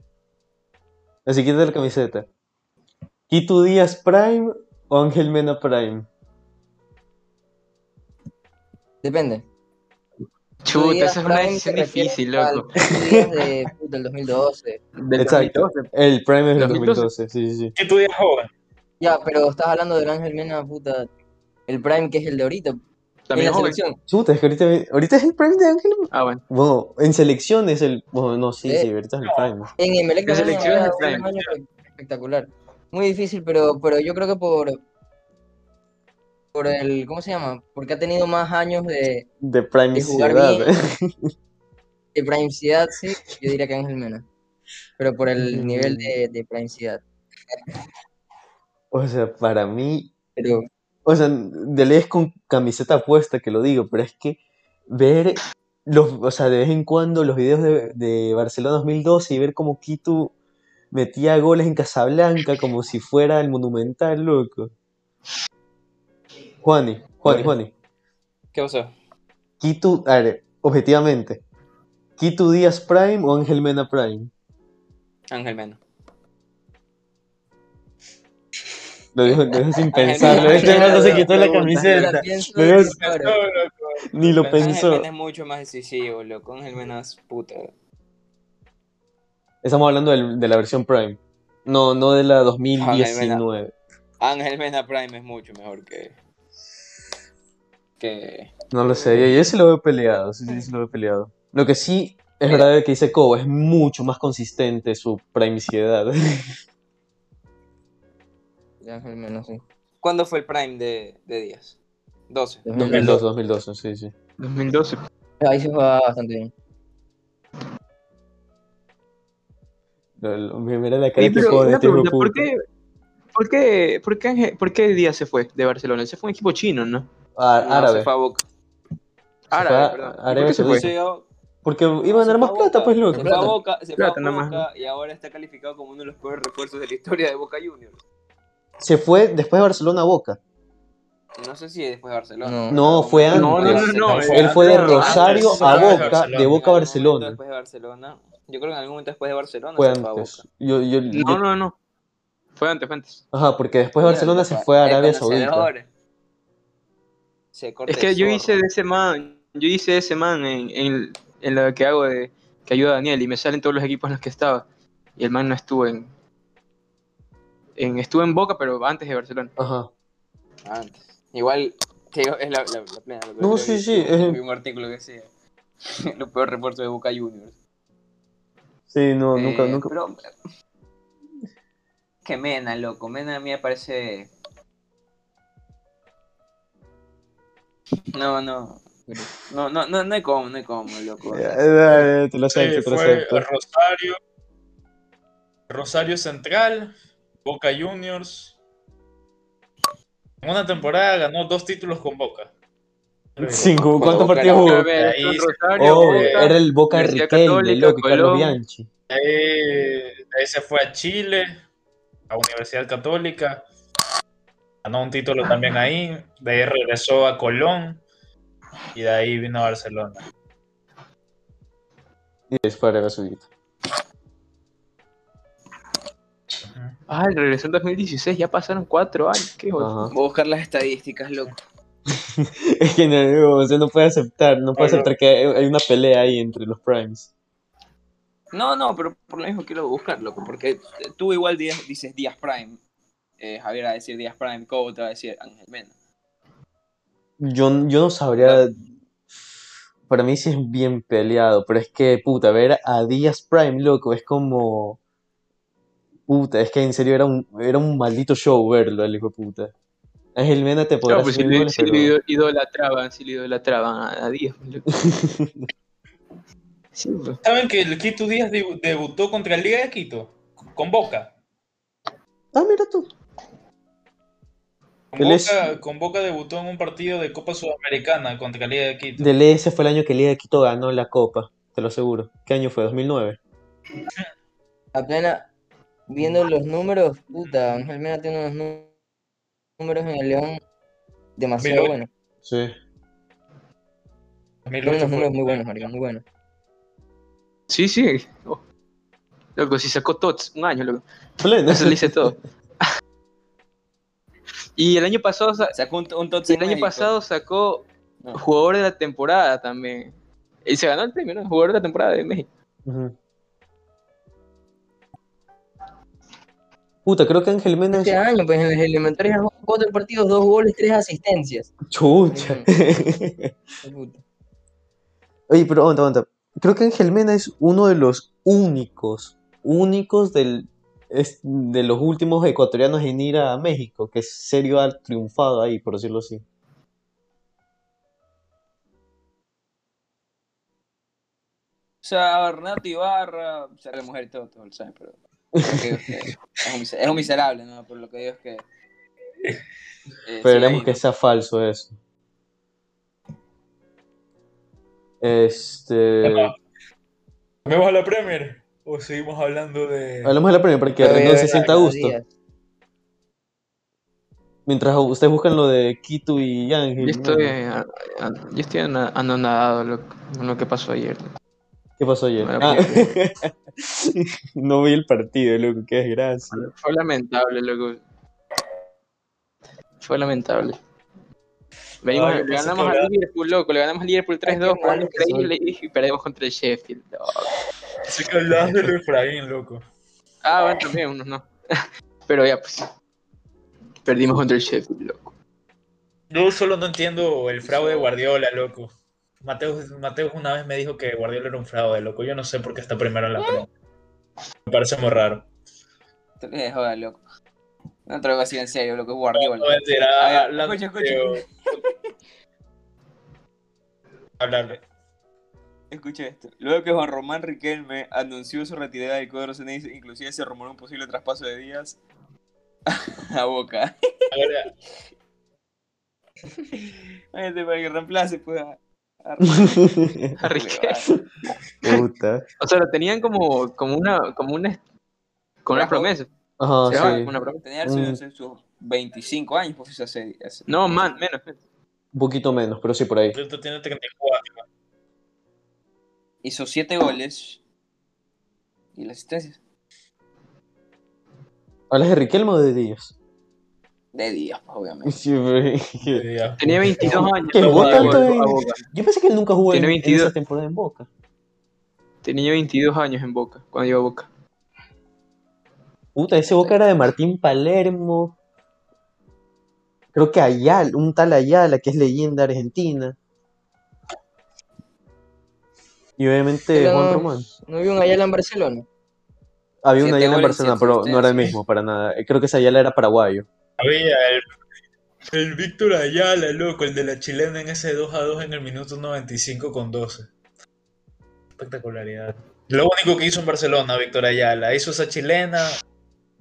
Así quita la camiseta. ¿Quito Díaz Prime o Ángel Mena Prime? Depende. Chuta, Díaz esa es una decisión difícil, loco. Díaz de, puta, del 2012. Del Exacto. 2012. El Prime es del 2012. 2012, sí, sí, sí. ¿Qué tú digas joven? Ya, pero estás hablando del Ángel Mena, puta. El Prime que es el de ahorita. En También la joven. selección. Chuta, es que ahorita, ahorita es el Prime de Ángel. Ah, bueno. Bueno, en selección es el. Bueno, no, sí, Sí. sí, ahorita es el Prime. En Emelec La también selección es el Prime. espectacular. Muy difícil, pero, pero yo creo que por. Por el. ¿Cómo se llama? Porque ha tenido más años de, De Prime de jugar Ciudad. bien. de primicidad, sí. Yo diría que Ángel Mena. Pero por el Mm. nivel de, de primicidad. O sea, para mí. Pero. O sea, de ley es con camiseta puesta que lo digo, pero es que ver los, o sea, de vez en cuando los videos de, de Barcelona 2012 y ver cómo Quito metía goles en Casablanca como si fuera el Monumental, loco. Juani, Juani, Juani. ¿Qué pasó? Quito, a ver, objetivamente, ¿Quito Díaz Prime o Ángel Mena Prime? Ángel Mena. Lo lo dejo sin. Mena. Este no se quitó la camiseta. y ahora. Ni lo pensó. Es mucho más decisivo, loco. Ángel Mena es puta. Estamos hablando del- de la versión Prime. No, no de la 2019. Ángel Mena Prime es mucho mejor que. Que. No lo sé, yo, yo sí lo veo peleado, sí, sí, sí lo veo peleado. Lo que sí es verdad que dice Cobo, es mucho más consistente su primiciedad. De Ángel Mena, sí. ¿Cuándo fue el Prime de, de Díaz? 12. 2012, 2012, sí, sí. 2012. Ahí se jugaba bastante bien. Mira la cara que pero una este pregunta, ¿por qué, por qué, por qué, por qué Díaz se fue de Barcelona? Se fue un equipo chino, ¿no? Ah, No, árabe. se fue a Boca. Árabe, a- perdón. ¿Y Arabia ¿Por qué se fue? Se fue Porque iba a ganar más plata, pues loco. Se fue a Plata. Boca, se fue a nada más. Boca y ahora está calificado como uno de los peores refuerzos de la historia de Boca Juniors. Se fue después de Barcelona a Boca. No sé si después de Barcelona. No. No, fue antes. No, no, no, no, Él fue de Rosario antes, a Boca, de Boca a Barcelona. Después de Barcelona. Yo creo que en algún momento después de Barcelona Fue se fue a antes. Boca. Yo, yo, yo- No, no, no. Fue antes, fue antes. Ajá, porque después de Barcelona se fue a Arabia Saudita. Se Es que yo hice de ese man, yo hice de ese man en, en, en lo que hago de que ayuda a Daniel y me salen todos los equipos en los que estaba. Y el man no estuvo en, en estuvo en Boca, pero antes de Barcelona. Ajá. Antes. Igual, te digo, es la, la, la plena. lo que No, sí, vi, sí, es- Vi un artículo que decía. Los peores refuerzos de Boca Juniors. Sí, no, nunca, Eh, nunca. Pero, que Mena, loco. Mena a mí me parece. No, no. No, no, no, no hay como, no hay como, loco. Eh, eh, te lo Sí, acepto, te lo fue acepto. Rosario, Rosario Central, Boca Juniors. En una temporada ganó dos títulos con Boca. Cinco, ¿cuántos partidos jugó? Oh, Boca, era el Boca Riquelme, loco, Carlos. Bianchi. De ahí, ahí se fue a Chile, a Universidad Católica. Ganó un título también ahí. De ahí regresó a Colón. Y de ahí vino a Barcelona. Y después fue a Ah, regresó en 2016, ya pasaron cuatro años. Qué. Voy a buscar las estadísticas, loco. Es que no, o sea, no puede aceptar, no puede aceptar que hay hay una pelea ahí entre los primes. No, no, pero por lo mismo quiero buscar, loco. Porque tú igual dices, dices Díaz Prime. Eh, Javier va a decir Díaz Prime, Cobo te va a decir Ángel Mena. Yo, yo no sabría. Para mí sí es bien peleado, pero es que, puta, ver a Díaz Prime, loco, es como. Puta, es que en serio era un, era un maldito show verlo, el hijo de puta. Ángel Mena te podrá No, pues si le, goles, si le pero- ido- idolatraban, si le idolatraban a, a Díaz. Sí, pues. ¿Saben que el Quito Díaz debu- debutó contra el Liga de Quito? Con Boca. Ah, mira tú. Con es- Boca, con Boca debutó en un partido de Copa Sudamericana contra Liga de Quito. Del ese fue el año que Liga de Quito ganó la Copa, te lo aseguro. ¿Qué año fue? ¿2009? Apenas viendo los números, puta, Ángel Mena tiene unos números en el León demasiado buenos. Sí. Tiene 2008 unos números muy buenos, marica, muy buenos. sí, sí. Oh. Loco, si sacó TOTS, un año, loco. Pleno. Eso le hice todo. y el año pasado, sa- Sacó un, un Tots el año México. pasado sacó No. jugador de la temporada también. Y se ganó el premio, ¿no? Jugador de la temporada de México. Ujú. Puta, creo que Ángel Mena es... Este año, pues en las elementarias jugó cuatro partidos, dos goles, tres asistencias. Chucha. Puta. Oye, pero aguanta, aguanta. Creo que Ángel Mena es uno de los únicos, únicos del, es- de los últimos ecuatorianos en ir a México, que serio ha triunfado ahí, por decirlo así. O sea, Renato Ibarra, o sea, la mujer y todo, todo lo saben, pero. Lo es, un, miser- es un miserable, ¿no? Pero lo que digo es que. eh, Esperemos que sea falso eso. Este... ¿Vamos a la Premier? ¿O seguimos hablando de.? Hablamos de la premia para que Renan se sienta a gusto. Mientras ustedes buscan lo de Quito y Ángel. Yo estoy, ¿no? a- a- yo estoy anonadado con lo que pasó ayer. ¿Qué pasó ayer? Ah, no vi el partido, loco, qué desgracia. Fue lamentable, loco. Fue lamentable. Venimos, le ganamos al Liverpool, loco. Le ganamos al Liverpool 3-2, Ay, qué jugando malo que soy. increíble y perdemos contra el Sheffield. no. Sí que hablabas del Efraín, loco. Ah, bueno, también, unos no. Pero ya, pues. Perdimos contra el Sheffield, loco. Yo solo no entiendo el fraude de Guardiola, loco. Mateus, Mateus una vez me dijo que Guardiola era un fraude, loco. Yo no sé por qué está primero en la Premier. Me parece muy raro. Te de joder, loco. No te lo voy a decir en serio, loco, es Guardiola. No, mentira, escucha, escucha. Hablarle. Escucha esto. Luego que Juan Román Riquelme anunció su retirada del cuadro Ceneice, inclusive se rumoró un posible traspaso de Díaz a Boca. Ahora, Este para que reemplace, pues. A, a A Riquelme. Puta. O sea, lo tenían como, como una, como una, con una promesa. Ajá, Se va, sí. con una promesa. Tenía Mm. sus, sus 25 años, pues, hace, hace- No, man, menos. Un poquito menos, pero sí por ahí. ahorita tiene 34. Hizo 7 goles. ¿Y las asistencias? ¿Hablas de Riquelme o de Díaz? De Díaz, pues, obviamente. Sí, güey. Ya. Tenía 22 años. ¿Qué, tanto. Yo pensé que él nunca jugó en, Tiene en 22. esa temporada en Boca. Tenía 22 años en Boca, cuando llegó a Boca. Puta, ese Boca era de Martín Palermo. Creo que Ayala, un tal Ayala, que es leyenda argentina. Y obviamente Pero Juan no- Román. ¿No vi un Ayala en Barcelona? Había un Ayala en Barcelona, pero no era el mismo para nada. Creo que ese Ayala era paraguayo. Había el, el Víctor Ayala, loco, el de la chilena en ese 2 a 2 en el minuto 95 con 12. Espectacularidad. Lo único que hizo en Barcelona, Víctor Ayala, hizo esa chilena,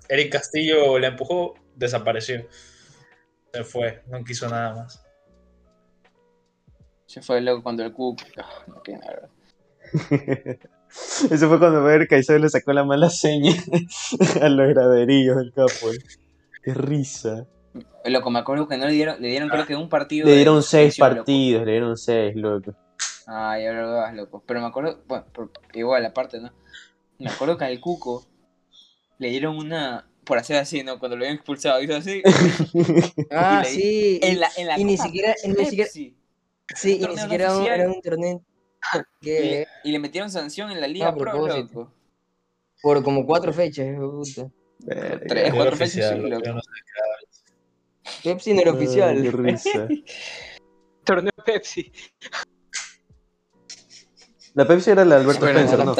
Eric Castillo la empujó, desapareció. Se fue, no quiso nada más. Se fue loco cuando el Cook. Ah, no, qué mierda. Eso fue cuando Ver Caicedo le sacó la mala seña a los graderillos del capo. eh. Qué risa. Loco, me acuerdo que no le dieron, le dieron creo que un partido. Le de dieron seis loco. partidos, le dieron seis, loco. Ay, ahora lo vas, loco. Pero me acuerdo, bueno, por- igual, aparte, ¿no? Me acuerdo que al Cuco le dieron una, por hacer así, ¿no? Cuando lo habían expulsado, hizo así. Ah, Y le- sí. En la, en la y ni siquiera, y ni siquiera, sí, y ni no siquiera un- era un torneo Y, que y le metieron sanción en la Liga a Pro, loco. por como cuatro fechas, puta. Tres, cuatro fechas, sí, loco, no sé Pepsi no era Ay, Qué oficial. risa. Torneo Pepsi. La Pepsi era la Alberto Bueno, Spencer, ¿no?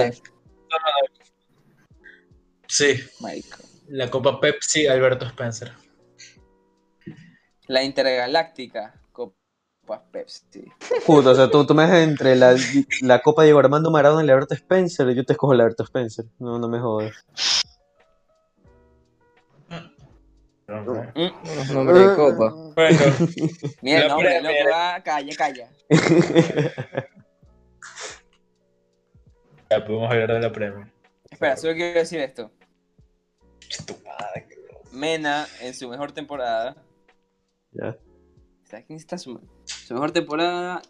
Sí, la Copa Pepsi Alberto Spencer. La Intergaláctica Copa Pepsi. Puta, o sea, tú, tú me dejas entre la, la Copa Diego Armando Maradona y la Alberto Spencer, yo te escojo la Alberto Spencer. No, no me jodas. Nombre de copa. Bueno, Mira loco, ah, calla, calla. ya podemos hablar de la Premier. Espera, solo quiero decir esto. Tu madre. Mena, en su mejor temporada, Ya. ¿Está- ¿Quién está su, su mejor temporada?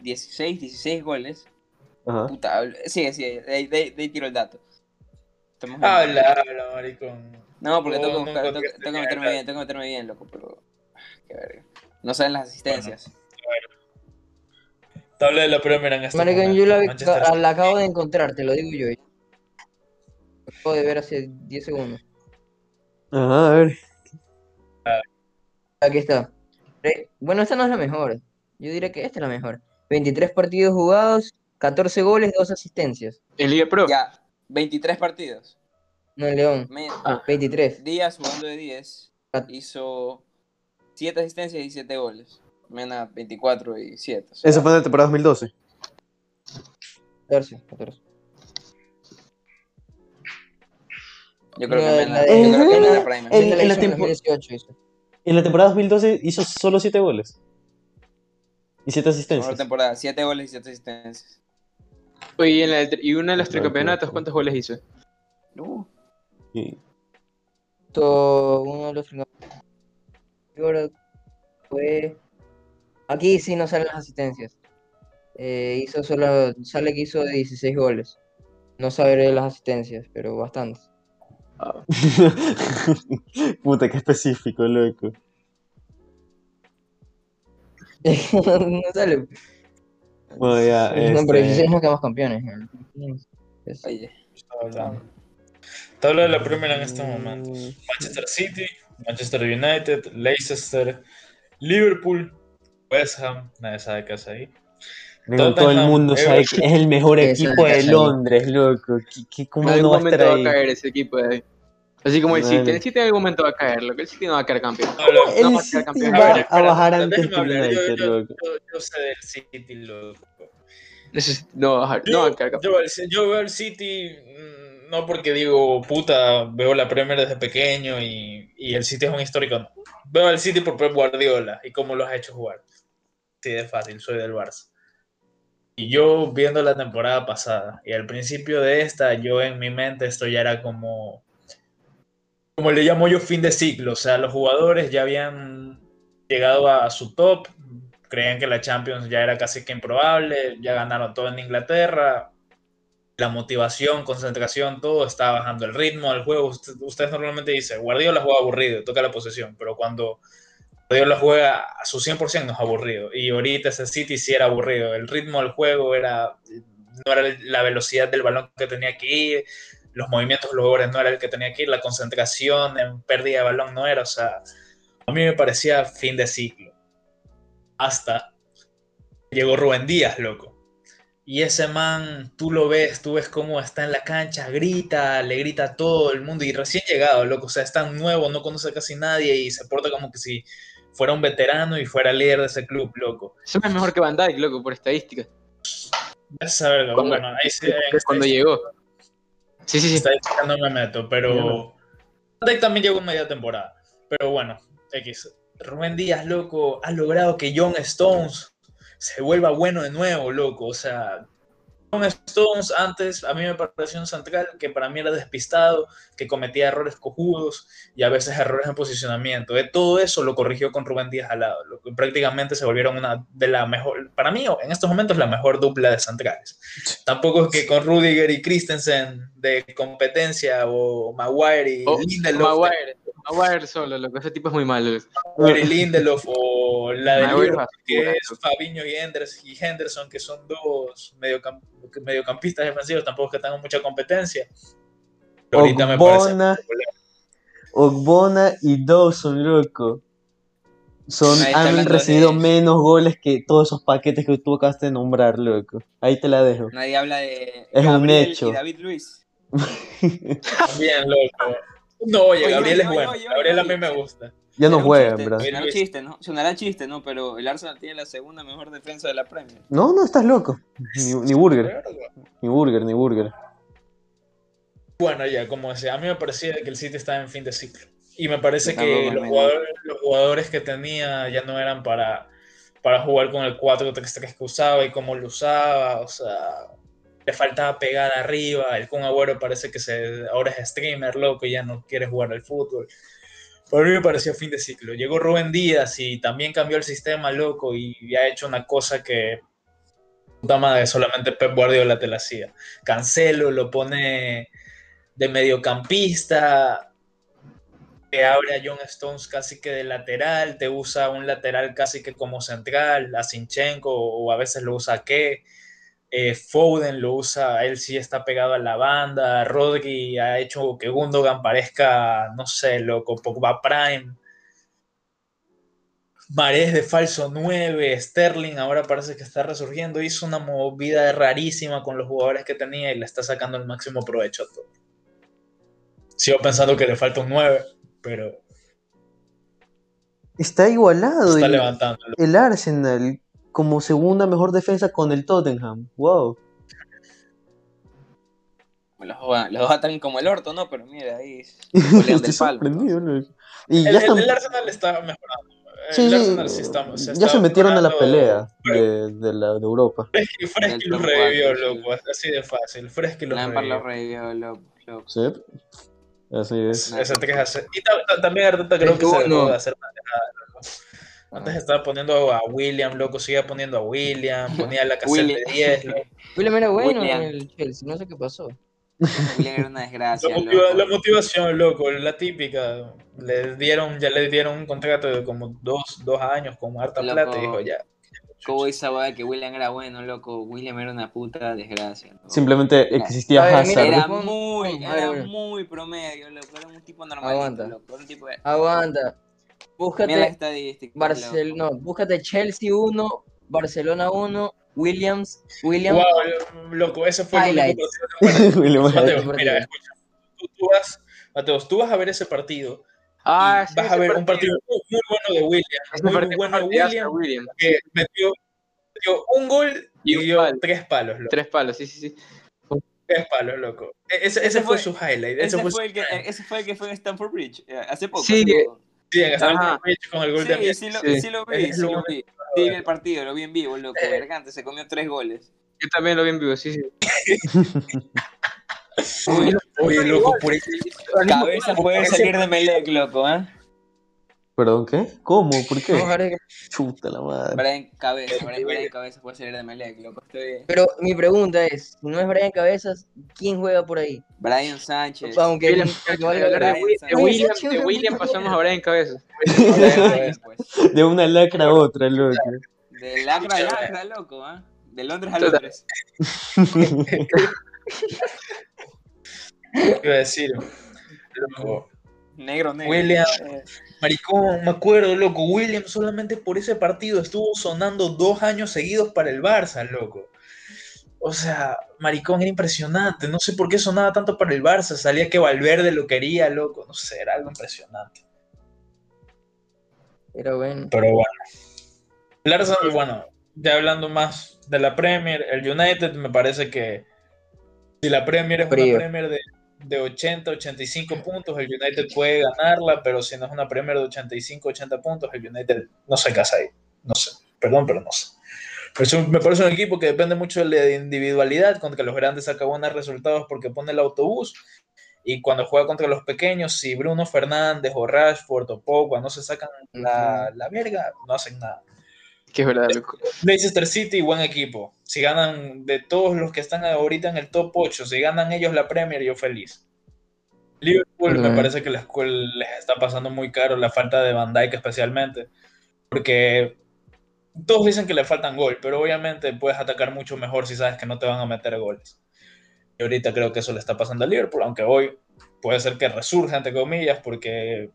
16, 16 goles. Ajá. Puta, sigue, sigue, de, ahí- de, de tiro el dato. Estamos Habla, habla, maricón. No, porque tengo que, no buscar- tengo, tengo que meterme bien, tengo que meterme bien, loco, pero... Qué verga. No saben las asistencias. Tabla de la Premier en este Maricón, momento. yo la, Manchester la- acabo de encontrar, te lo digo yo. Lo acabo de ver hace 10 segundos. Ajá, a ver. Aquí está. Bueno, esta no es la mejor. Yo diría que esta es la mejor. 23 partidos jugados, 14 goles, 2 asistencias. En Liga Pro. Ya, 23 partidos. No, en León. Men- Ah. 23. Díaz jugando de 10 Ah. hizo 7 asistencias y 7 goles. Mena 24 y 7. Eso fue en la temporada 2012. 14. 14. Yo creo que No, Mena, la- yo creo que en- Mena Prime. en- En, la la tempo- 2018 hizo. En la temporada 2012 hizo solo 7 goles. Y 7 Mejor asistencias. temporada, 7 goles y 7 asistencias. Oye, y, en la, y una de las tricampeonatos. ¿cuántos goles hizo? Uh, Y- Esto, uno de los ahora fue aquí sí no salen las asistencias. Eh, hizo solo sale que hizo 16 goles. No sabré las asistencias pero bastantes. Puta, qué específico, loco. no, no sale. Bueno, ya, no, pero este, 16 no quedamos campeones Es- oye, estaba hablando. Tabla de la Premier en estos momentos. Manchester City, Manchester United, Leicester, Liverpool, West Ham, nadie sabe qué hace ahí. Digo, todo el mundo sabe que es el mejor equipo de Londres, loco. ¿Qué, qué- cómo En no algún va a momento va a caer ese equipo de ahí. Así como el Vale. City. El City en algún momento va a caer, loco. El City no va a caer campeón. Habla- El No va a City campeón. va A ver, a bajar antes que United, yo- loco. yo- yo sé del City, loco. No va a bajar, no va a quedar campeón. Yo, yo- yo veo el City mm, no porque digo, puta, veo la Premier desde pequeño y, el City es un histórico. no. Veo al City por Pep Guardiola y cómo los ha hecho jugar. Sí, de fácil, soy del Barça. Y yo viendo la temporada pasada y al principio de esta, yo en mi mente esto ya era como, como le llamo yo fin de ciclo. O sea, los jugadores ya habían llegado a, a su top, creían que la Champions ya era casi que improbable, ya ganaron todo en Inglaterra, la motivación, concentración, todo está bajando. El ritmo del juego, usted- ustedes normalmente dicen, Guardiola juega aburrido, toca la posesión, pero cuando Guardiola juega a su 100% no es aburrido. Y ahorita ese City sí era aburrido. El ritmo del juego era, no era la velocidad del balón que tenía que ir, los movimientos de los jugadores no era el que tenía que ir, la concentración en pérdida de balón no era. O sea, a mí me parecía fin de ciclo. Hasta llegó Rubén Díaz, loco. Y ese man, tú lo ves, tú ves cómo está en la cancha, grita, le grita a todo el mundo y recién llegado, loco, o sea, es tan nuevo, no conoce a casi nadie y se porta como que si fuera un veterano y fuera líder de ese club, loco. Eso es mejor que Van Dijk, loco, por estadística. Esa verga, Cuando- bueno, ahí Que cuando llegó. Sí, sí, sí. estadística no me meto, pero Van Dijk también llegó en media temporada. Pero bueno, X. Rubén Díaz, loco, ha logrado que John Stones se vuelva bueno de nuevo, loco. O sea, John Stones antes a mí me pareció un central que para mí era despistado, que cometía errores cojudos y a veces errores en posicionamiento. De todo eso lo corrigió con Rubén Díaz al lado. Lo que prácticamente se volvieron una de la mejor, para mí en estos momentos la mejor dupla de centrales. Tampoco es que con Rudiger y Christensen de competencia o Maguire y Oh, Lindelof, Maguire. Maguire solo, loco. Ese tipo es muy malo. Maguire y Lindelof o la de Maguire que es Fabinho y, Henders- y Henderson, que son dos mediocamp- mediocampistas defensivos, tampoco es que tengan mucha competencia. Pero ahorita me parece. Ogbona y Dawson, loco. Son, han recibido de- menos goles que todos esos paquetes que tú acabaste de nombrar, loco. Ahí te la dejo. Nadie habla de Es un Gabriel hecho. y David Luis. Bien, loco. No, oye, Oye, Gabriel oye, es oye, bueno. oye, Gabriel a oye. mí me gusta. Ya no juega, chiste, ¿verdad? Sonará chiste, ¿no? Sonará chiste, ¿no? Pero el Arsenal tiene la segunda mejor defensa de la Premier. No, no, estás loco. Ni, ni Burger, ni Burger, ni Burger. Bueno, ya, como decía, a mí me parecía que el City estaba en fin de ciclo. Y me parece que los jugadores, los jugadores que tenía ya no eran para, para jugar con el 4-3-3 que usaba y cómo lo usaba. O sea, le faltaba pegar arriba. El Kun Agüero parece que se, ahora es streamer, loco, y ya no quiere jugar al fútbol. Para mí me pareció fin de ciclo. Llegó Rubén Díaz y también cambió el sistema, loco, y ha hecho una cosa que puta madre, solamente Pep Guardiola te la hacía. Cancelo lo pone de mediocampista, te abre a John Stones casi que de lateral, te usa un lateral casi que como central, a Sinchenko o a veces lo usa a que Foden lo usa, él sí está pegado a la banda, Rodri ha hecho que Gundogan parezca, no sé, loco, Pogba Prime. Marés de falso 9, Sterling ahora parece que está resurgiendo, hizo una movida rarísima con los jugadores que tenía y le está sacando el máximo provecho a todo. Sigo pensando que le falta un 9, pero Está igualado está el, levantando. el Arsenal como segunda mejor defensa con el Tottenham. Wow. Los, dos- los dos atan como el orto, ¿no? Pero mira, ahí Estoy del palo. sorprendido. loco. Y El, ya están- el Arsenal está mejorando. El sí, sí, Arsenal sí está- ya se metieron a la pelea de, de la, de Europa. Fresky, Fresky los revivió, loco. Así de fácil. Fresky los Lampard los revivió. revivió, loco. ¿Sí? Así es. Ese 3 a 0. Y ta- ta- también Arteta creo que se dejó de hacer loco. Antes estaba poniendo a William, loco, seguía poniendo a William, ponía la caseta de William. 10, loco. William era bueno William. en el Chelsea, no sé qué pasó. William era una desgracia, La, motiva- la motivación, loco, la típica. Le dieron, ya le dieron un contrato de como dos, dos años con harta Loco. plata y dijo ya. ¿Cómo esa que William era bueno, loco? William era una puta desgracia. loco. Simplemente existía ver, mira, Hazard. Era muy, era muy promedio, loco. Era un tipo normalito, Aguanta. loco. Era un tipo de... Aguanta. Mira Búscate. Barcelona, no, búscate Chelsea 1, Barcelona 1, Williams, William. Wow, loco, ese fue el único Highlights. partido. William Mateo, Hazard. Highlights. mira, escucha. Tú, tú vas, Mateo, tú vas a ver ese partido Ah, sí, vas a ver un partido muy, muy bueno de William. Ese Muy partido bueno de partidazo William, William. que metió, metió un gol y Y un dio palo. tres palos, loco. Tres palos, sí, sí, sí. Tres palos, loco. E- Ese, Ese ese fue, fue- su highlight. Ese Ese fue, fue, su el que, ese fue el que fue en Stamford Bridge, eh, hace poco. Sí, hace poco. Sí, con el gol de Sí, Messi. sí lo, Sí. sí lo vi, Es sí lo vi. Sí, vi el partido, lo vi en vivo, loco. Vergante, se comió tres goles. Yo también lo vi en vivo, sí, sí. Oye, loco, por ahí- Cabeza puede salir de Melec, loco, ¿eh? ¿Perdón qué? ¿Cómo? ¿Por qué? No, Chuta la madre. Brian Cabeza, Brian, Brian Cabeza puede salir de Melec, loco. Estoy... Pero mi pregunta es, si no es Brian Cabezas, ¿quién juega por ahí? Brian Sánchez. Aunque William, aunque de, William, Sánchez. de William pasamos a Brian Cabeza. Brian Sánchez, pues. De una lacra a otra, loco. De lacra a lacra, loco, ¿ah? De Londres a. Londres. ¿Qué iba a decir? Loco, Negro, negro. William. Maricón, me acuerdo, loco. William solamente por ese partido estuvo sonando dos años seguidos para el Barça, loco. O sea, Maricón era impresionante. No sé por qué sonaba tanto para el Barça. Salía que Valverde lo quería, loco. No sé, era algo impresionante. Pero bueno, Pero bueno. El Arsenal, bueno, ya hablando más de la Premier, el United me parece que si la Premier es Frío. una Premier de, de 80, 85 puntos, el United puede ganarla, pero si no es una Premier de 85, 80 puntos, el United no se casa ahí. No sé, perdón, pero no sé. Pero me parece un equipo que depende mucho de la individualidad, contra los grandes saca buenos resultados porque pone el autobús. Y cuando juega contra los pequeños, si Bruno Fernández o Rashford o Pogba no se sacan la, la verga, no hacen nada. Que es verdad, loco. Leicester City, buen equipo. Si ganan de todos los que están ahorita en el top 8, si ganan ellos la Premier, yo feliz. Liverpool me parece que la escuela les está pasando muy caro la falta de Van Dijk especialmente. Porque todos dicen que le faltan gol, pero obviamente puedes atacar mucho mejor si sabes que no te van a meter goles. Y ahorita creo que eso le está pasando a Liverpool, aunque hoy puede ser que resurja, entre comillas, porque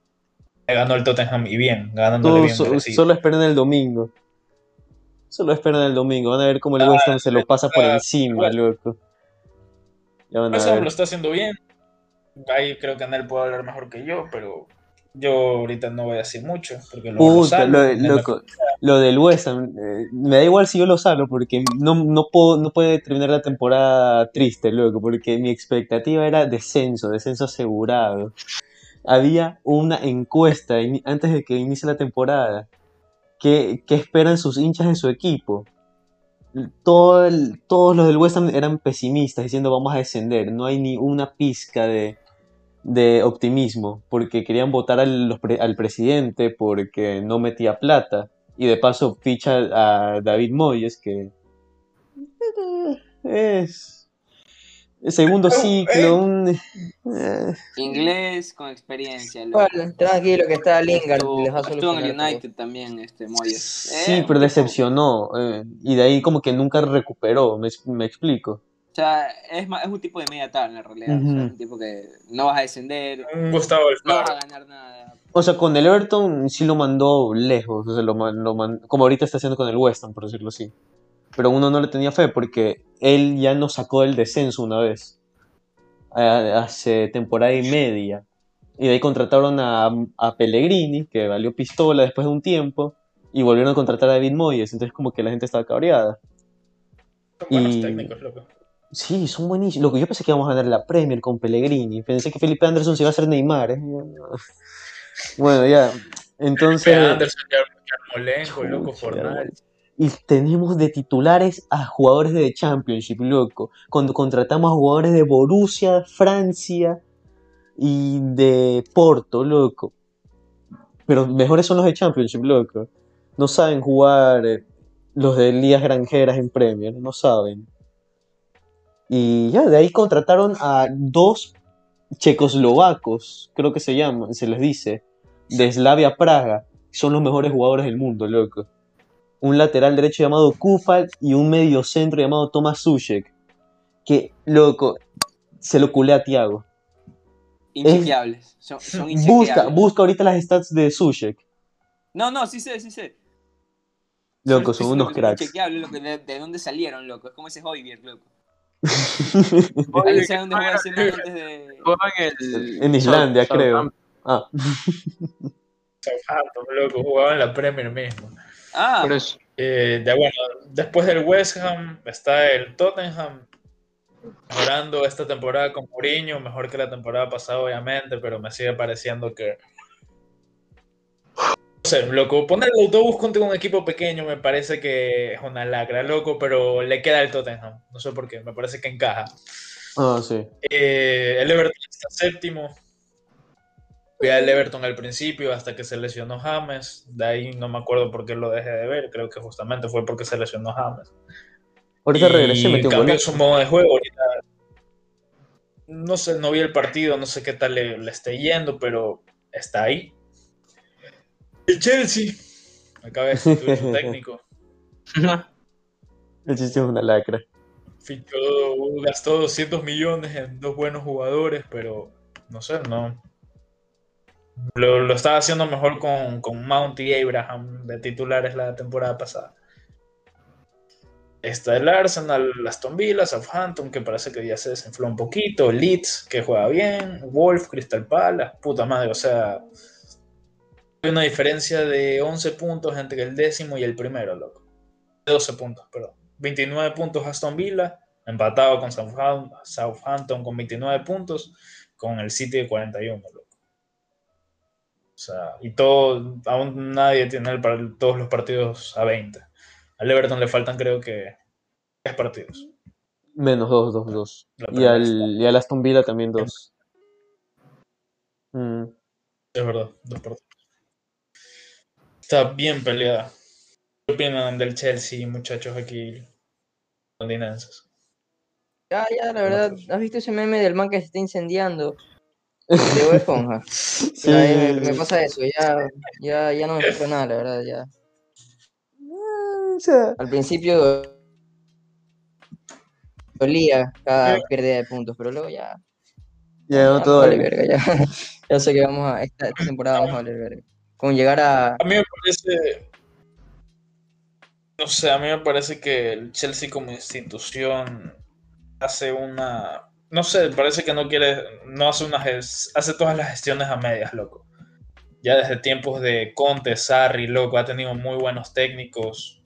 le ganó el Tottenham y bien, ganándole bien. so- solo esperan el domingo. Solo esperan el domingo. Van a ver cómo el West Ham se lo pasa por ah, encima, loco. Eso lo está haciendo bien. Ahí creo que Anel puede hablar mejor que yo, pero yo ahorita no voy a decir mucho. Porque lo Puta, lo, de- loco, lo del West Ham, eh, me da igual si yo lo salvo porque no, no, puedo, no puede terminar la temporada triste, loco, porque mi expectativa era descenso, descenso asegurado. Había una encuesta antes de que inicie la temporada. ¿Qué, esperan sus hinchas de su equipo? Todos los del West Ham eran pesimistas, diciendo vamos a descender. No hay ni una pizca de, optimismo, porque querían votar al, presidente porque no metía plata. Y de paso ficha a David Moyes, que eh, es segundo ciclo, un, eh, Inglés con experiencia. Bueno, tranquilo que está Lingard Estuvo, les va a estuvo en el todo. United también, este Moyes. sí, Eh, pero decepcionó. eh, y de ahí como que nunca recuperó, me, me explico. O sea, es, ma- es un tipo de media tabla en realidad. o sea, Ujú. es un tipo que no vas a descender, Un Gustavo no vas a ganar nada. O sea, con el Everton sí lo mandó lejos, o sea, lo man- lo como ahorita está haciendo con el West Ham, por decirlo así. Pero uno no le tenía fe porque él ya nos sacó del descenso una vez, hace temporada y media. Y de ahí contrataron a, a Pellegrini, que valió pistola después de un tiempo, y volvieron a contratar a David Moyes, entonces como que la gente estaba cabreada. Son buenos y- técnicos, loco. Sí, son buenísimos. Lo que yo pensé que íbamos a ganar la Premier con Pellegrini. Pensé que Felipe Anderson se iba a hacer Neymar. ¿eh? Bueno, ya. Entonces. Anderson, Yarmolenko, loco, Fornal. Y tenemos de titulares a jugadores de Championship, loco. Cuando contratamos a jugadores de Borussia, Francia y de Porto, loco. Pero mejores son los de Championship, loco. No saben jugar eh, los de ligas granjeras en Premier, no saben. Y ya, de ahí contrataron a dos checoslovacos, creo que se llaman, se les dice, de Slavia Praga. Son los mejores jugadores del mundo, loco un lateral derecho llamado Kufal y un medio centro llamado Tomas Sushek. Que, loco, se lo culé a Tiago. Inchequeables. Son, son Busca, inchequeables. busca ahorita las stats de Sushek. No, no, sí sé, sí sé. Loco, son Son- unos son cracks. Inchequeables, loco. ¿De, de dónde salieron, loco? Es como ese Hoybier, loco. Oye, Ahí sé dónde juega ese man antes de... Jugaba en el. En Islandia, South- creo. Southampton. Ah, Southampton, loco, jugaba en la Premier mismo. Ah, Por eso. Eh, ya bueno, después del West Ham está el Tottenham mejorando esta temporada con Mourinho, mejor que la temporada pasada obviamente, pero me sigue pareciendo que no sé, loco, poner el autobús contra un equipo pequeño me parece que es una lacra, loco, pero le queda el Tottenham, no sé por qué, me parece que encaja. ah, sí. Eh, el Everton está séptimo, Vi al Everton al principio hasta que se lesionó James. De ahí no me acuerdo por qué lo dejé de ver. Creo que justamente fue porque se lesionó James. Ahorita regresé metió un cambió golazo. su modo de juego. Ahorita no sé, no vi el partido, no sé qué tal le, le esté yendo, pero está ahí. El Chelsea acaba de sustituir su técnico. El chiste es una lacra. Fichó, gastó 200 millones en dos buenos jugadores, pero no sé, no. Lo, estaba haciendo mejor con, con Mount y Abraham de titulares la temporada pasada. Está el Arsenal, Aston Villa, Southampton, que parece que ya se desinfló un poquito, Leeds, que juega bien, Wolf, Crystal Palace, puta madre, o sea, hay una diferencia de 11 puntos entre el décimo y el primero, loco. 12 puntos, perdón. 29 puntos Aston Villa, empatado con Southampton, Southampton con 29 puntos, con el City de 41, loco. O sea, y todo, aún nadie tiene el todos los partidos a 20. Al Everton le faltan creo que 3 partidos. Menos 2, 2, 2. La Y al, y al Aston Villa también 2. Mm. Es verdad, dos partidos. Está bien peleada. ¿Qué opinan del Chelsea, muchachos aquí londinenses? Ya, ya, la verdad, ¿has visto ese meme del man que se está incendiando? Bob Esponja. Sí, me, me pasa eso, ya, ya, ya no me espero nada, la verdad, ya. o sea, Al principio dolía cada pérdida de puntos, pero luego ya, ya no todo. vale verga, ya, ya sé que vamos a, esta, esta temporada vamos a valer verga. Con llegar a, A mí me parece. No sé, a mí me parece que el Chelsea como institución hace una. No sé, parece que no quiere. No hace una. ges- Hace todas las gestiones a medias, loco. Ya desde tiempos de Conte, Sarri, loco, ha tenido muy buenos técnicos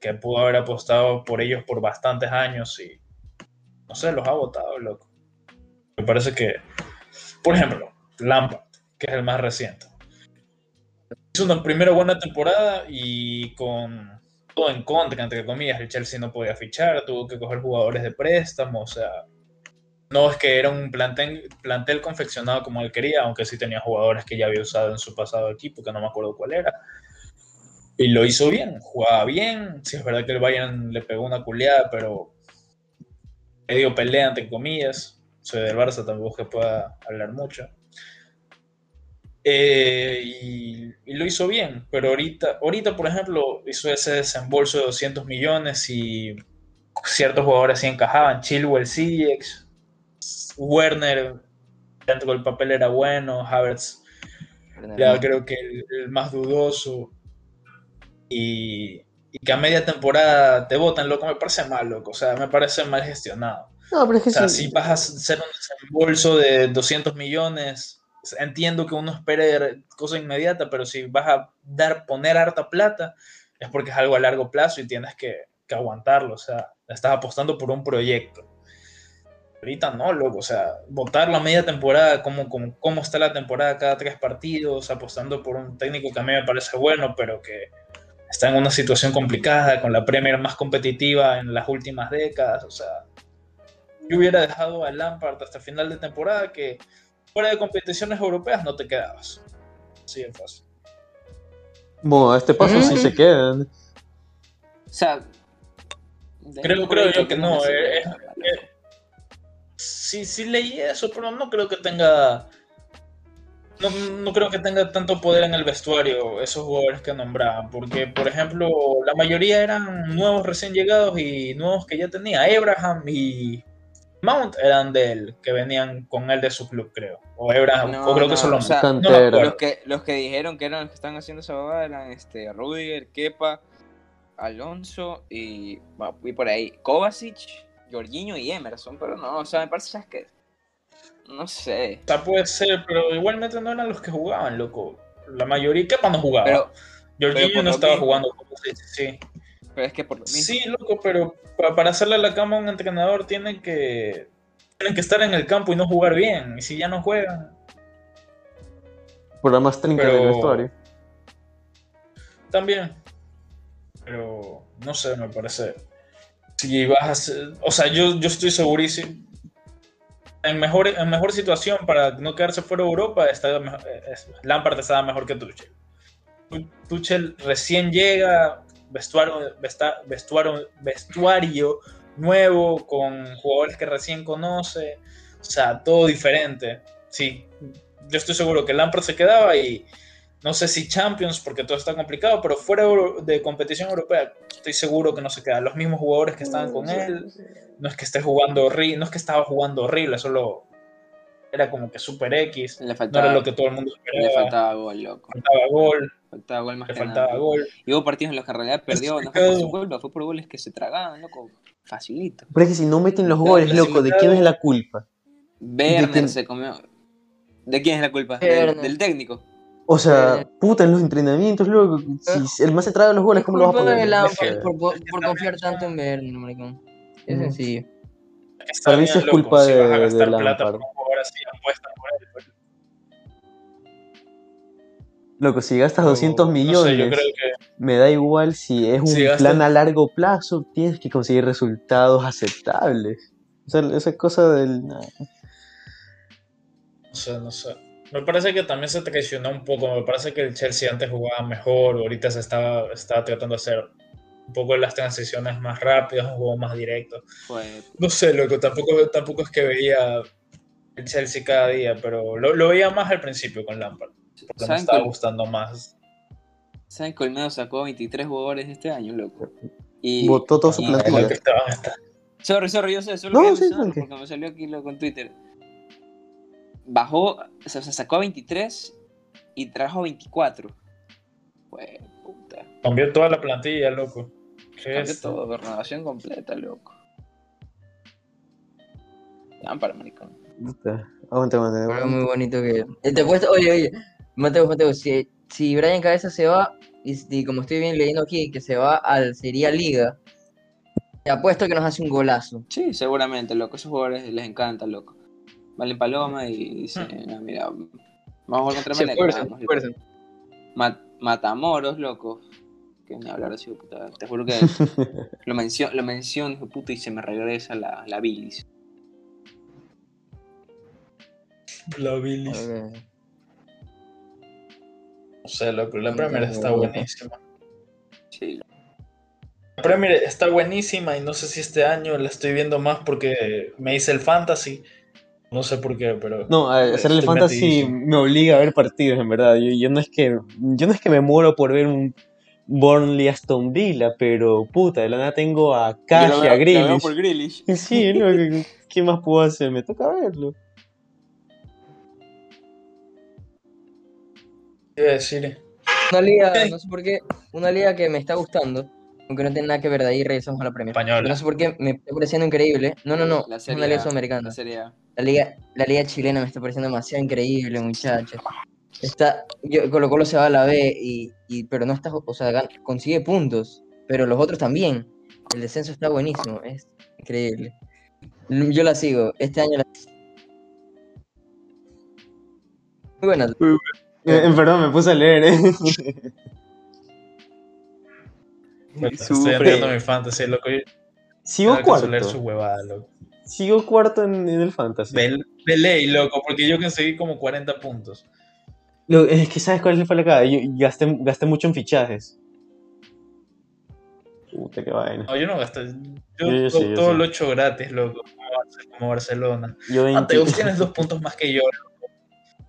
que pudo haber apostado por ellos por bastantes años y. No sé, los ha votado, loco. Me parece que. Por ejemplo, Lampard, que es el más reciente hizo una primera buena temporada y con todo en contra, entre comillas, el Chelsea no podía fichar, tuvo que coger jugadores de préstamo, o sea, no es que era un plantel, plantel confeccionado como él quería, aunque sí tenía jugadores que ya había usado en su pasado equipo, que no me acuerdo cuál era. Y lo hizo bien, jugaba bien, sí es verdad que el Bayern le pegó una culeada, pero medio pelea, entre comillas. Soy del Barça, tampoco es que pueda hablar mucho. Eh, y, y lo hizo bien, pero ahorita, ahorita, por ejemplo, hizo ese desembolso de 200 millones y ciertos jugadores sí encajaban. Chilwell, Ziyech, Werner, dentro del papel era bueno, Havertz ya creo que el, el más dudoso y, y que a media temporada te votan, loco, me parece mal, loco, o sea, me parece mal gestionado. No, pero es que O sea, sí. si vas a hacer un desembolso de 200 millones, entiendo que uno espere cosa inmediata, pero si vas a dar, poner harta plata, es porque es algo a largo plazo y tienes que, que aguantarlo. O sea, estás apostando por un proyecto. Ahorita no, loco. O sea, votar la media temporada, cómo, cómo, cómo está la temporada cada tres partidos, apostando por un técnico que a mí me parece bueno, pero que está en una situación complicada, con la Premier más competitiva en las últimas décadas. O sea, yo hubiera dejado a Lampard hasta final de temporada que fuera de competiciones europeas no te quedabas. Así de fácil. Bueno, a este paso sí se quedan. O sea. Creo, creo yo que no. eh, sí, sí leí eso, pero no creo que tenga. No, no creo que tenga tanto poder en el vestuario esos jugadores que nombraban, porque por ejemplo la mayoría eran nuevos recién llegados y nuevos que ya tenía. Abraham y Mount eran de él, que venían con él de su club, creo. O Abraham, No, o creo que solo o sea. Los que, los que dijeron que eran los que están haciendo esa babada eran este, Rudiger, Kepa, Alonso y, y por ahí Kovacic, Jorginho y Emerson, pero no, o sea, me parece ya que. No sé. O sea, puede ser, pero igualmente no eran los que jugaban, loco. La mayoría, Kepa no jugaba. Pero, Jorginho pero no estaba mismo. jugando. Sí, sí. pero es que por lo mismo. Sí, loco, pero pa- para hacerle la cama a un entrenador tienen que, tienen que estar en el campo y no jugar bien. Y si ya no juegan, Por la más trinca Pero- del vestuario. también. Pero no sé, me parece. Si vas a. O sea, yo, yo estoy segurísimo. en mejor, en mejor situación para no quedarse fuera de Europa, está, Lampard estaba mejor que Tuchel. Tu- Tuchel recién llega, vestuario, vestuario, vestuario nuevo, con jugadores que recién conoce, o sea, todo diferente. Sí, yo estoy seguro que Lampard se quedaba y no sé si Champions, porque todo está complicado, pero fuera de competición europea, estoy seguro que no se queda. Los mismos jugadores que estaban con él, no es que esté jugando horrible, no es que estaba jugando horrible, solo era como que super X, Le no era lo que todo el mundo le esperaba, faltaba gol, loco. faltaba gol, Faltaba gol más le que faltaba nada. gol. Y hubo partidos en los que en realidad perdió, no fue por su culpa, fue por goles que se tragaban, loco. Facilito. Pero es que si no meten los goles, loco, ¿de quién es la culpa? Werner se comió. ¿De quién es la culpa? Del técnico. O sea, Eh. puta, en los entrenamientos, loco. Si el más se traga los goles, ¿cómo lo va a poner? Lampard por, por, por confiar tanto en Werner, maricón. Es Mm. sencillo. Para mí sí es loco, culpa si de- vas a gastar de plata Lampard. por un jugador así, apuesta por él. pues. Loco, si gastas Pero, 200 no sé, millones, yo creo que me da igual si es un Si gastas- plan a largo plazo, tienes que conseguir resultados aceptables. O sea, esa cosa del... No sé, no sé. Me parece que también se traicionó un poco. Me parece que el Chelsea antes jugaba mejor. Ahorita se estaba, estaba tratando de hacer un poco las transiciones más rápidas, un juego más directo. No sé, loco, tampoco, tampoco es que veía el Chelsea cada día, pero lo, lo veía más al principio con Lampard. Porque me ¿Saben, estaba gustando más. ¿Saben que Olmedo sacó 23 jugadores este año, loco? Y, Botó toda su y- plantilla. Sorry, sorry, yo sé, solo No, sí, porque me salió aquí loco en Twitter. Bajó, o sea, se sacó a 23 y trajo 24. Pues, puta. Cambió toda la plantilla, loco. ¿Qué Cambió es? todo, renovación completa, loco. Lámpara, maricón. Aguanta, aguanta, Algo aguanta. muy bonito que. Eh, Te apuesto, oye, oye, Mateo, Mateo, si, si Brian Cabeza se va, y, y como estoy bien leyendo aquí, que se va al Sería Liga, te apuesto que nos hace un golazo. Sí, seguramente, loco. Esos jugadores les encanta, loco. Valen paloma y dicen, ah, mira, vamos a contra Se Melec, esfuerzan, vamos, se esfuerzan. Ma- Matamoros, loco. Que ni hablar así, puta. Te juro que lo, mencio lo menciono, hijo puta, y se me regresa la, la bilis. La bilis. No sé, loco, la Premier está buenísima. Sí, La Premier está buenísima y no sé si este año la estoy viendo más porque me hice el fantasy. No sé por qué, pero. No, hacer el fantasy me obliga a ver partidos, en verdad. Yo, yo no es que yo no es que me muero por ver un Burnley Aston Villa, pero puta, de la nada tengo a Cash y a Grealish. por Grealish. Sí, no, ¿qué- ¿qué más puedo hacer? Me toca verlo. ¿Qué iba a decir? Una liga, no sé por qué, una liga que me está gustando, aunque no tiene nada que ver de ahí, regresamos a la Premier. Española. No sé por qué me está pareciendo increíble. No, no, no, La es serie una liga sudamericana. La serie. La liga, la liga chilena me está pareciendo demasiado increíble, muchachos. Está, yo, Colo Colo se va a la B, y, y- pero no está, o sea, gan- consigue puntos, pero los otros también. El descenso está buenísimo, es increíble. Yo la sigo, este año la Muy buena. Eh, perdón, me puse a leer, eh. Bueno, estoy entrando mi fantasy, loco. Sigo tengo su cuarto. huevada, loco. Sigo cuarto en, en el fantasy. De, de ley, loco, porque yo conseguí como 40 puntos. Lo- es que sabes cuál es la cara. Yo gasté, gasté mucho en fichajes. Puta, qué vaina. No, yo no gasté. Yo, Yo- yo to- sí, yo todo sí. lo he hecho gratis, loco. Como Barce- Como Barcelona. Yo 20 Mateus, tienes dos puntos más que yo.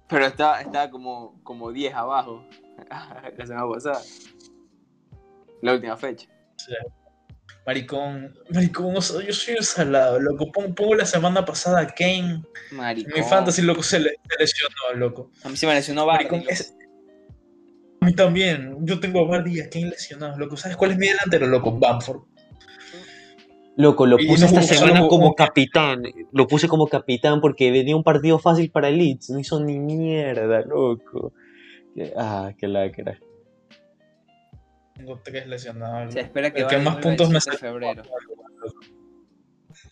Pero está, está como, como 10 abajo. la semana pasada. La última fecha. Maricón, maricón, o sea, yo soy un salado, loco. Pongo, pongo la semana pasada a Kane. Maricón. Mi fantasy, loco, se, le- se lesionó, loco. A mí se me lesionó Bardi. Maricón, es- A mí también. Yo tengo a Bardi y a Kane lesionados, loco. ¿Sabes cuál es mi delantero, loco? Bamford. Loco, lo puse no esta semana como capitán. Lo puse como capitán porque venía un partido fácil para el Leeds. No hizo ni mierda, loco. Ah, qué lacra. Tengo tres lesionados. Se espera que El que más puntos me 7 de febrero.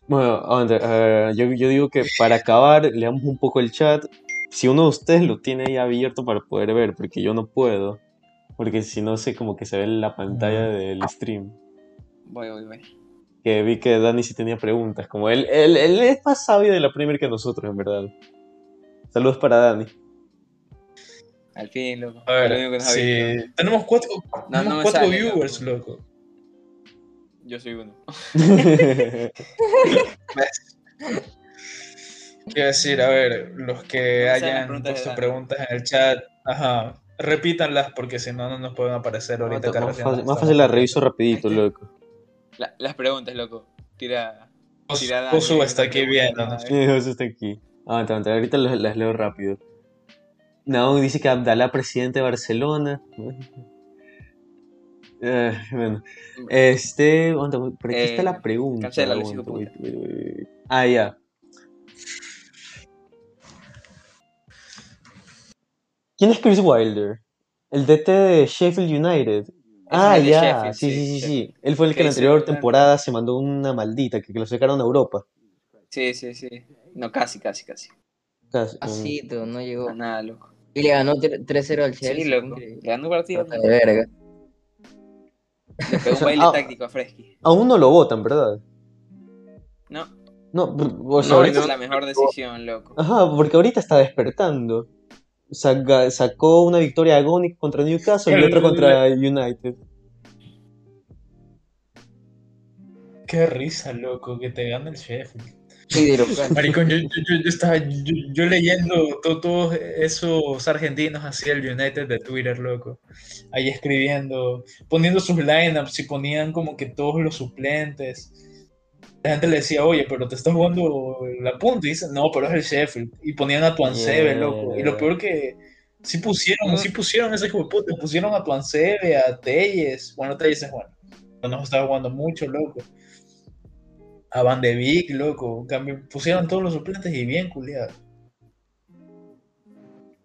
Bueno, yo, yo digo que para acabar, leamos un poco el chat. Si uno de ustedes lo tiene ahí abierto para poder ver, porque yo no puedo. Porque si no sé como que se ve en la pantalla del stream. Voy, voy, voy. Que vi que Dani sí tenía preguntas. Como él, él, él es más sabio de la Premier que nosotros, en verdad. Saludos para Dani. Al fin, loco. A Lo único que ver, no sabía. sí. Tenemos cuatro, No, tenemos no cuatro sale, viewers, loco. loco. Yo soy uno. Quiero decir, a ver, los que No hayan preguntas puesto preguntas en el chat, ajá, repítanlas porque si no, no nos pueden aparecer ahorita. más, recién fácil, más fácil la viendo. reviso rapidito, loco. La- las preguntas, loco. Tira. Josu- Josu está aquí. Sí, José está aquí. Aguanta, aguanta, ahorita las, las leo rápido. Naón dice que Abdalá, presidente de Barcelona. Eh, bueno, este. por aquí está Eh, la pregunta. wait, wait, wait. Ah, ya. ¿Quién es Chris Wilder? El DT de Sheffield United. Ah, el de ya. Sí, sí, sí, sí. Él fue el que en la anterior temporada se mandó una maldita, que, que lo sacaron a Europa. Sí, sí, sí. No, casi, casi, casi. Casi, Así, tú, no llegó. Nada, loco. Y le ganó 3-0 al Chelsea. Sí, loco. Le ganó un partido. De verga. Le pegó un baile Ah. táctico a Fresky. Aún no lo votan, ¿verdad? No, No, o sea, no, ahorita es la mejor decisión, loco. Ajá, porque ahorita está despertando. Saca- sacó una victoria agónica contra Newcastle y otra contra United. Qué risa, loco, que te gane el Sheffield. Sí. Maricón, yo, yo, yo- estaba yo, yo leyendo to- todos esos argentinos así el United de Twitter, loco. Ahí escribiendo, poniendo sus lineups y ponían como que todos los suplentes. La gente le decía, oye, pero te estás jugando la punta. Y dice, no, pero es el Sheffield. Y ponían a Tuancebe, Yeah. loco. Y lo peor que sí pusieron, sí pusieron ese puta. Pusieron a Tuancebe, a Telles. Bueno, Telles es bueno. No nos estaba jugando mucho, loco. A Van de Beek, loco. Cambi- pusieron todos los suplentes y bien culiados.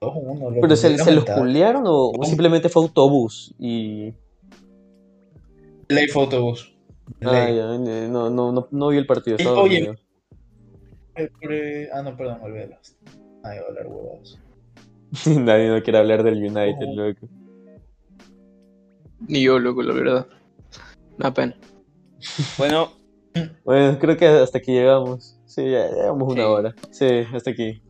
2-1, loco. ¿Pero se, los culearon o, o simplemente fue autobús? Y. Ley. Ah, Ley. ya, eh, no, no, no, no vi el partido, Y, oye, pre- Ah, no, perdón, olvídalo. Ay, voy a hablar huevados. Nadie no quiere hablar del United, loco. Ni yo, loco, la verdad. Una pena. Bueno, Bueno, creo que hasta aquí llegamos. Sí, ya llevamos una Sí. hora. Sí, hasta aquí.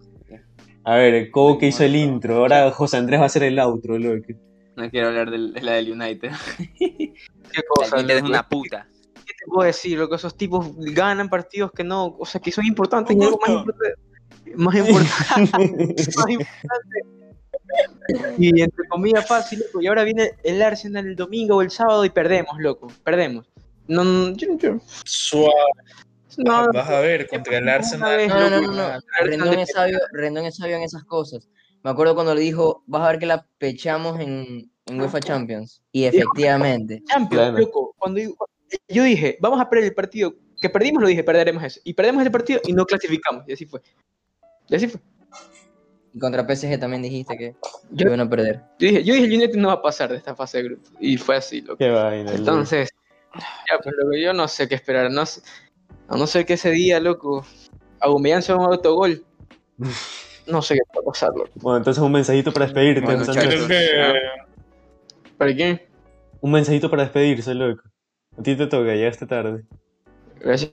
A ver, Cobo que hizo el intro. Ahora José Andrés va a hacer el outro, loco. no quiero hablar de la del United. ¿Qué cosa, es una puta. ¿Qué te puedo decir, loco? Esos tipos ganan partidos que no, o sea, que son importantes y algo más importante. Más importante, más importante. Y entre comillas fácil, loco. Y ahora viene el Arsenal el domingo o el sábado y perdemos, loco. Perdemos. No, no, yo, yo- Suave. no, Vas a ver contra el Arsenal. No, no, no, Rendón es sabio, Rendón es sabio en esas cosas. Me acuerdo cuando le dijo, vas a ver que la pechamos en, en UEFA Champions. Y efectivamente. Champions, Claro. loco. Cuando yo, yo dije, vamos a perder el partido que perdimos, lo dije, perderemos eso. Y perdemos ese partido y no clasificamos. Y así fue. Y así fue. Y contra PSG también dijiste que Yo- iban a perder. Yo dije, yo dije, el United no va a pasar de esta fase de grupo. Y fue así, loco. Qué vaina, loco. Entonces, ya, pues loco, yo no sé qué esperar. No sé- a no ser que ese día, loco, Aubameyang se haga un autogol. No sé qué va a pasar, loco. Bueno, entonces un mensajito para despedirte, Bueno, que ¿Para quién? Un mensajito para despedirse, loco. A ti te toca, llegaste tarde. Gracias